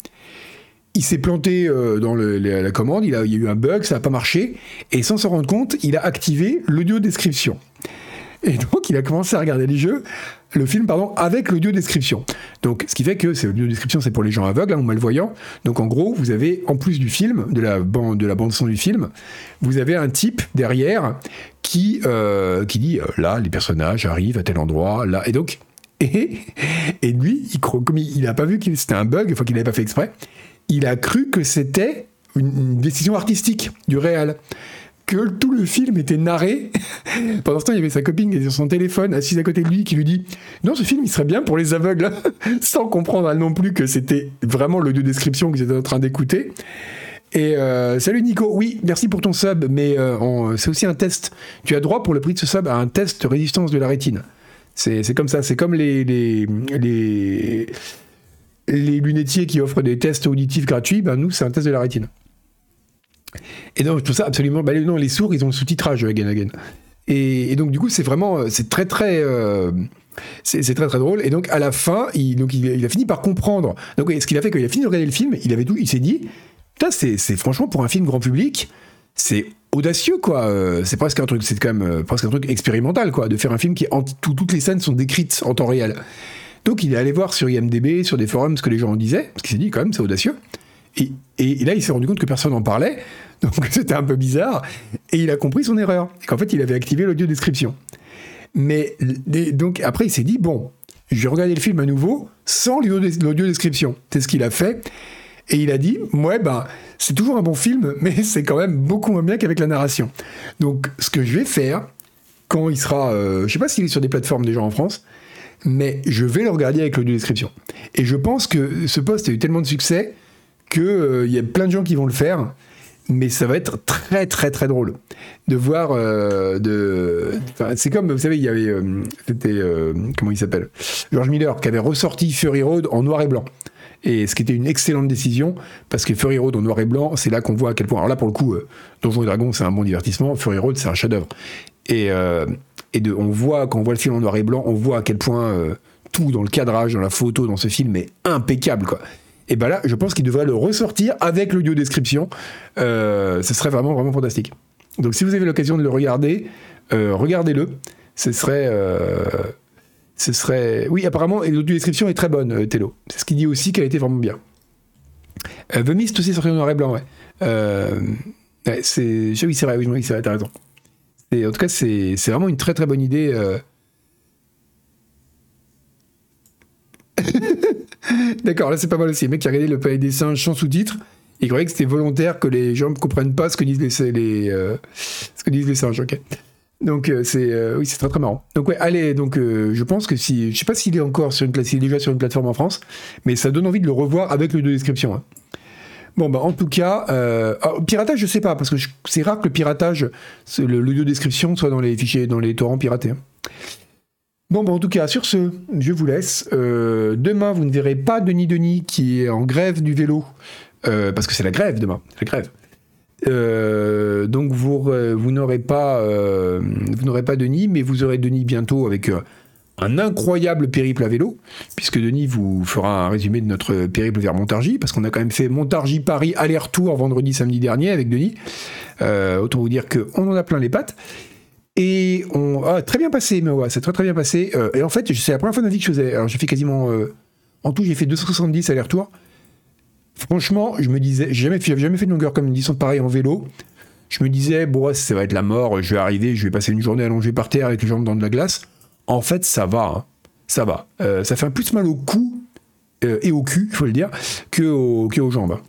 Il s'est planté euh, dans la commande, il, a, y a eu un bug, ça n'a pas marché, et sans s'en rendre compte, il a activé l'audio description. Et donc, il a commencé à regarder les jeux, le film, pardon, avec l'audio description. Donc, ce qui fait que l'audio description, c'est pour les gens aveugles hein, ou malvoyants. Donc, en gros, vous avez, en plus du film, de la bande, de la bande son du film, vous avez un type derrière qui, euh, qui dit, là, les personnages arrivent à tel endroit, là. Et donc, et, lui, il, comme il n'a pas vu que c'était un bug, fois qu'il n'avait pas fait exprès, il a cru que c'était une, décision artistique du réel. que tout le film était narré. Pendant ce temps, il y avait sa copine sur son téléphone, assise à côté de lui, qui lui dit Non, ce film, il serait bien pour les aveugles, sans comprendre non plus que c'était vraiment l'audio description qu'ils étaient en train d'écouter. Et euh, salut Nico, oui, merci pour ton sub, mais euh, c'est aussi un test. Tu as droit pour le prix de ce sub à un test de résistance de la rétine. C'est comme ça, c'est comme les, les, lunetiers qui offrent des tests auditifs gratuits, ben nous c'est un test de la rétine. Et donc tout ça absolument, ben, non, les sourds ils ont le sous-titrage again again. Et, donc du coup c'est vraiment, c'est très très... Euh, c'est très très drôle. Et donc à la fin, il, donc, il, a fini par comprendre. Donc ce qu'il a fait quand il a fini de regarder le film, il il s'est dit, c'est franchement pour un film grand public, c'est audacieux quoi. Euh, c'est presque un truc, c'est quand même euh, presque un truc expérimental quoi, de faire un film qui toutes les scènes sont décrites en temps réel. Donc il est allé voir sur IMDb, sur des forums ce que les gens en disaient, parce qu'il s'est dit quand même c'est audacieux. Et, là il s'est rendu compte que personne n'en parlait, donc c'était un peu bizarre, et il a compris son erreur, qu'en fait il avait activé l'audio description. Mais donc après il s'est dit bon, je vais regarder le film à nouveau sans l'audio description. C'est ce qu'il a fait. Et il a dit, ouais, ben, c'est toujours un bon film, mais c'est quand même beaucoup moins bien qu'avec la narration. Donc, ce que je vais faire, quand il sera, euh, je sais pas s'il est sur des plateformes déjà en France, mais je vais le regarder avec l'audio description. Et je pense que ce post a eu tellement de succès qu'il euh, y a plein de gens qui vont le faire, mais ça va être très très très drôle de voir. Euh, c'est comme, vous savez, il y avait, c'était comment il s'appelle, George Miller qui avait ressorti Fury Road en noir et blanc et ce qui était une excellente décision, parce que Fury Road en noir et blanc, c'est là qu'on voit à quel point. Alors là, pour le coup, euh, Donjons et Dragons, c'est un bon divertissement, Fury Road, c'est un chef-d'œuvre. Et, euh, on voit, quand on voit le film en noir et blanc, on voit à quel point euh, tout dans le cadrage, dans la photo, dans ce film est impeccable, quoi. Et ben là, je pense qu'il devrait le ressortir avec l'audio description. ce serait vraiment, vraiment fantastique. Donc si vous avez l'occasion de le regarder, regardez-le. Ce serait ce serait. Oui, apparemment, l'audio-description est très bonne, euh, Tello. C'est ce qu'il dit aussi qu'elle été vraiment bien. Euh, The Mist aussi sorti en noir et blanc, ouais. Euh, c'est... Oui, c'est vrai, oui, c'est vrai, t'as raison. Et en tout cas, c'est, vraiment une très très bonne idée. Euh. D'accord, là c'est pas mal aussi. Le mec qui a regardé le Palais des Singes sans sous-titres, il croyait que c'était volontaire que les gens ne comprennent pas ce que disent les, les ce que disent les singes, ok. Donc euh, c'est euh, oui c'est très très marrant. Donc ouais allez donc euh, je pense que si je sais pas s'il est encore sur une est déjà sur une plateforme en France, mais ça donne envie de le revoir avec le de description. Hein. Bon bah en tout cas piratage je sais pas parce que c'est rare que le piratage le, de description soit dans les fichiers dans les torrents piratés. Hein. Bon bah en tout cas sur ce je vous laisse. demain vous ne verrez pas Denis Denis qui est en grève du vélo parce que c'est la grève demain la grève. Euh, donc vous, euh, n'aurez pas, euh, pas Denis, mais vous aurez Denis bientôt avec un incroyable périple à vélo, puisque Denis vous fera un résumé de notre périple vers Montargis, parce qu'on a quand même fait Montargis-Paris aller-retour vendredi, samedi dernier avec Denis. autant vous dire qu'on en a plein les pattes. Et on a ah, très bien passé, mais ouais, c'est très très bien passé. et en fait, c'est la première fois de ma vie que je faisais. Alors j'ai fait quasiment, en tout, j'ai fait 270 aller-retour. Franchement, je me disais, jamais, jamais fait de longueur comme une distance pareille en vélo. Je me disais, bon, ça va être la mort, je vais arriver, je vais passer une journée allongée par terre avec les jambes dans de la glace. En fait, ça va, hein. ça va. Euh, ça fait un plus mal au cou euh, et au cul, il faut le dire, que, aux jambes.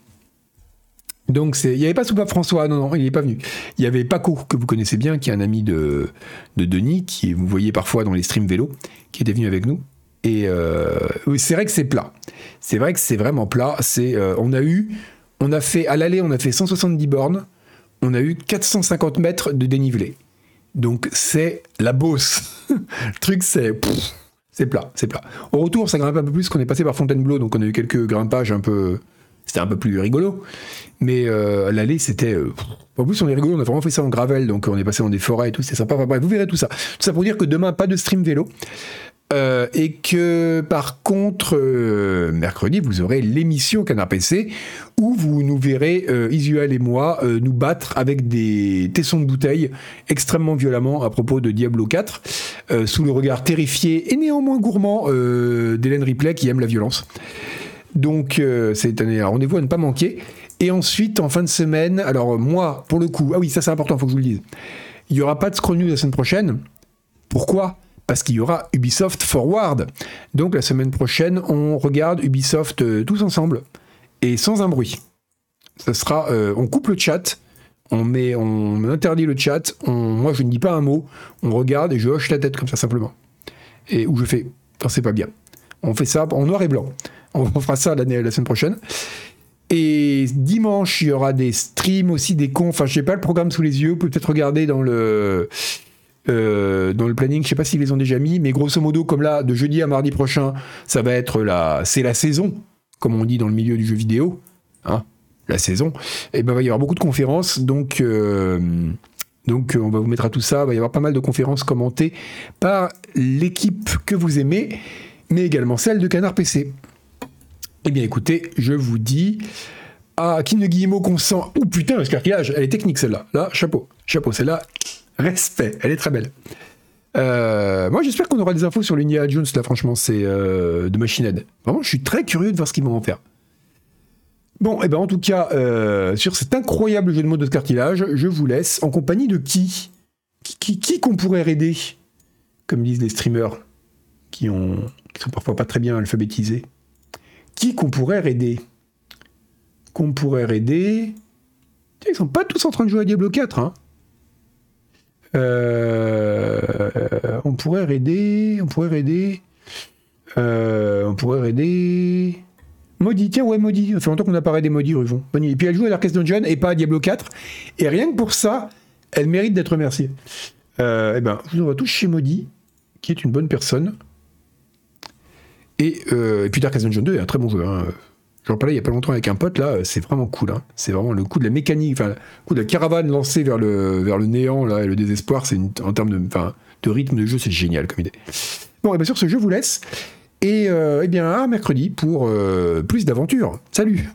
Donc, il n'y avait pas Soupape François, non, non, il n'est pas venu. Il y avait Paco, que vous connaissez bien, qui est un ami de, de Denis, qui vous voyez parfois dans les streams vélo, qui était venu avec nous. Et euh, c'est vrai que c'est plat. C'est vrai que c'est vraiment plat. Euh, on a eu, on a fait à l'aller, on a fait 170 bornes. On a eu 450 mètres de dénivelé. Donc c'est la bosse. le truc c'est, c'est plat, c'est plat. Au retour, ça grimpe un peu plus qu'on est passé par Fontainebleau, donc on a eu quelques grimpages un peu, c'était un peu plus rigolo. Mais euh, l'aller, c'était. en plus, on est rigolo, on a vraiment fait ça en gravel, donc on est passé dans des forêts et tout, c'est sympa. bref, vous verrez tout ça. Tout ça pour dire que demain, pas de stream vélo. Euh, et que par contre, euh, mercredi, vous aurez l'émission Canard PC où vous nous verrez, euh, Isuel et moi, nous battre avec des tessons de bouteille extrêmement violemment à propos de Diablo 4, sous le regard terrifié et néanmoins gourmand d'Hélène Ripley qui aime la violence. Donc c'est un rendez-vous à ne pas manquer. Et ensuite, en fin de semaine, alors moi, pour le coup, ah oui, ça c'est important, il faut que je vous le dise, il n'y aura pas de Scroll News la semaine prochaine. Pourquoi? Parce qu'il y aura Ubisoft Forward. Donc la semaine prochaine, on regarde Ubisoft euh, tous ensemble et sans un bruit. Ça sera, euh, on coupe le chat, on met, on interdit le chat, moi je ne dis pas un mot, on regarde et je hoche la tête comme ça simplement. Et où je fais, enfin c'est pas bien. On fait ça en noir et blanc. On fera ça l'année, la semaine prochaine. Et dimanche, il y aura des streams aussi, des cons. Enfin, je n'ai pas le programme sous les yeux. Vous pouvez peut-être regarder dans le, euh, dans le planning. Je ne sais pas s'ils les ont déjà mis, mais grosso modo, comme là, de jeudi à mardi prochain, ça va être la, c'est la saison, comme on dit dans le milieu du jeu vidéo. Hein, la saison. Et ben, il va y avoir beaucoup de conférences. Donc, euh, donc, on va vous mettre à tout ça. Il va y avoir pas mal de conférences commentées par l'équipe que vous aimez, mais également celle de Canard PC. Eh bien écoutez, je vous dis à Kim Guillemot qu'on sent. Oh putain, le elle est technique celle-là. Là, chapeau. Chapeau, celle-là, respect. Elle est très belle. Euh, moi, j'espère qu'on aura des infos sur l'Indiana Jones, là, franchement, c'est euh, de Machine Head. Vraiment, je suis très curieux de voir ce qu'ils vont en faire. Bon, et eh ben en tout cas, euh, sur cet incroyable jeu de mots de cartilage, je vous laisse en compagnie de qui? Qui, qu'on pourrait aider? Comme disent les streamers, qui, ont, sont parfois pas très bien alphabétisés qui qu'on pourrait aider? Qu'on pourrait aider? Ils sont pas tous en train de jouer à Diablo 4. Hein. Euh, on pourrait aider. On pourrait aider. Euh, on pourrait aider. Maudit, tiens, ouais, Maudit. Ça fait longtemps qu'on n'a pas raidé Maudit, Ruvon. Et puis elle joue à Darkest Dungeon et pas à Diablo 4. Et rien que pour ça, elle mérite d'être remerciée. Euh, eh ben, je vous envoie tous chez Maudit, qui est une bonne personne. Et, puis Dark Dungeon 2 est un très bon jeu. Hein. J'en parlais il y a pas longtemps avec un pote, là, c'est vraiment cool. Hein. C'est vraiment le coup de la mécanique, enfin, le coup de la caravane lancée vers le, vers le néant là, et le désespoir, c'est en termes de, de rythme de jeu, c'est génial comme idée. Bon, et bien sûr, ce jeu vous laisse. Et, euh, et bien, à mercredi pour euh, plus d'aventures. Salut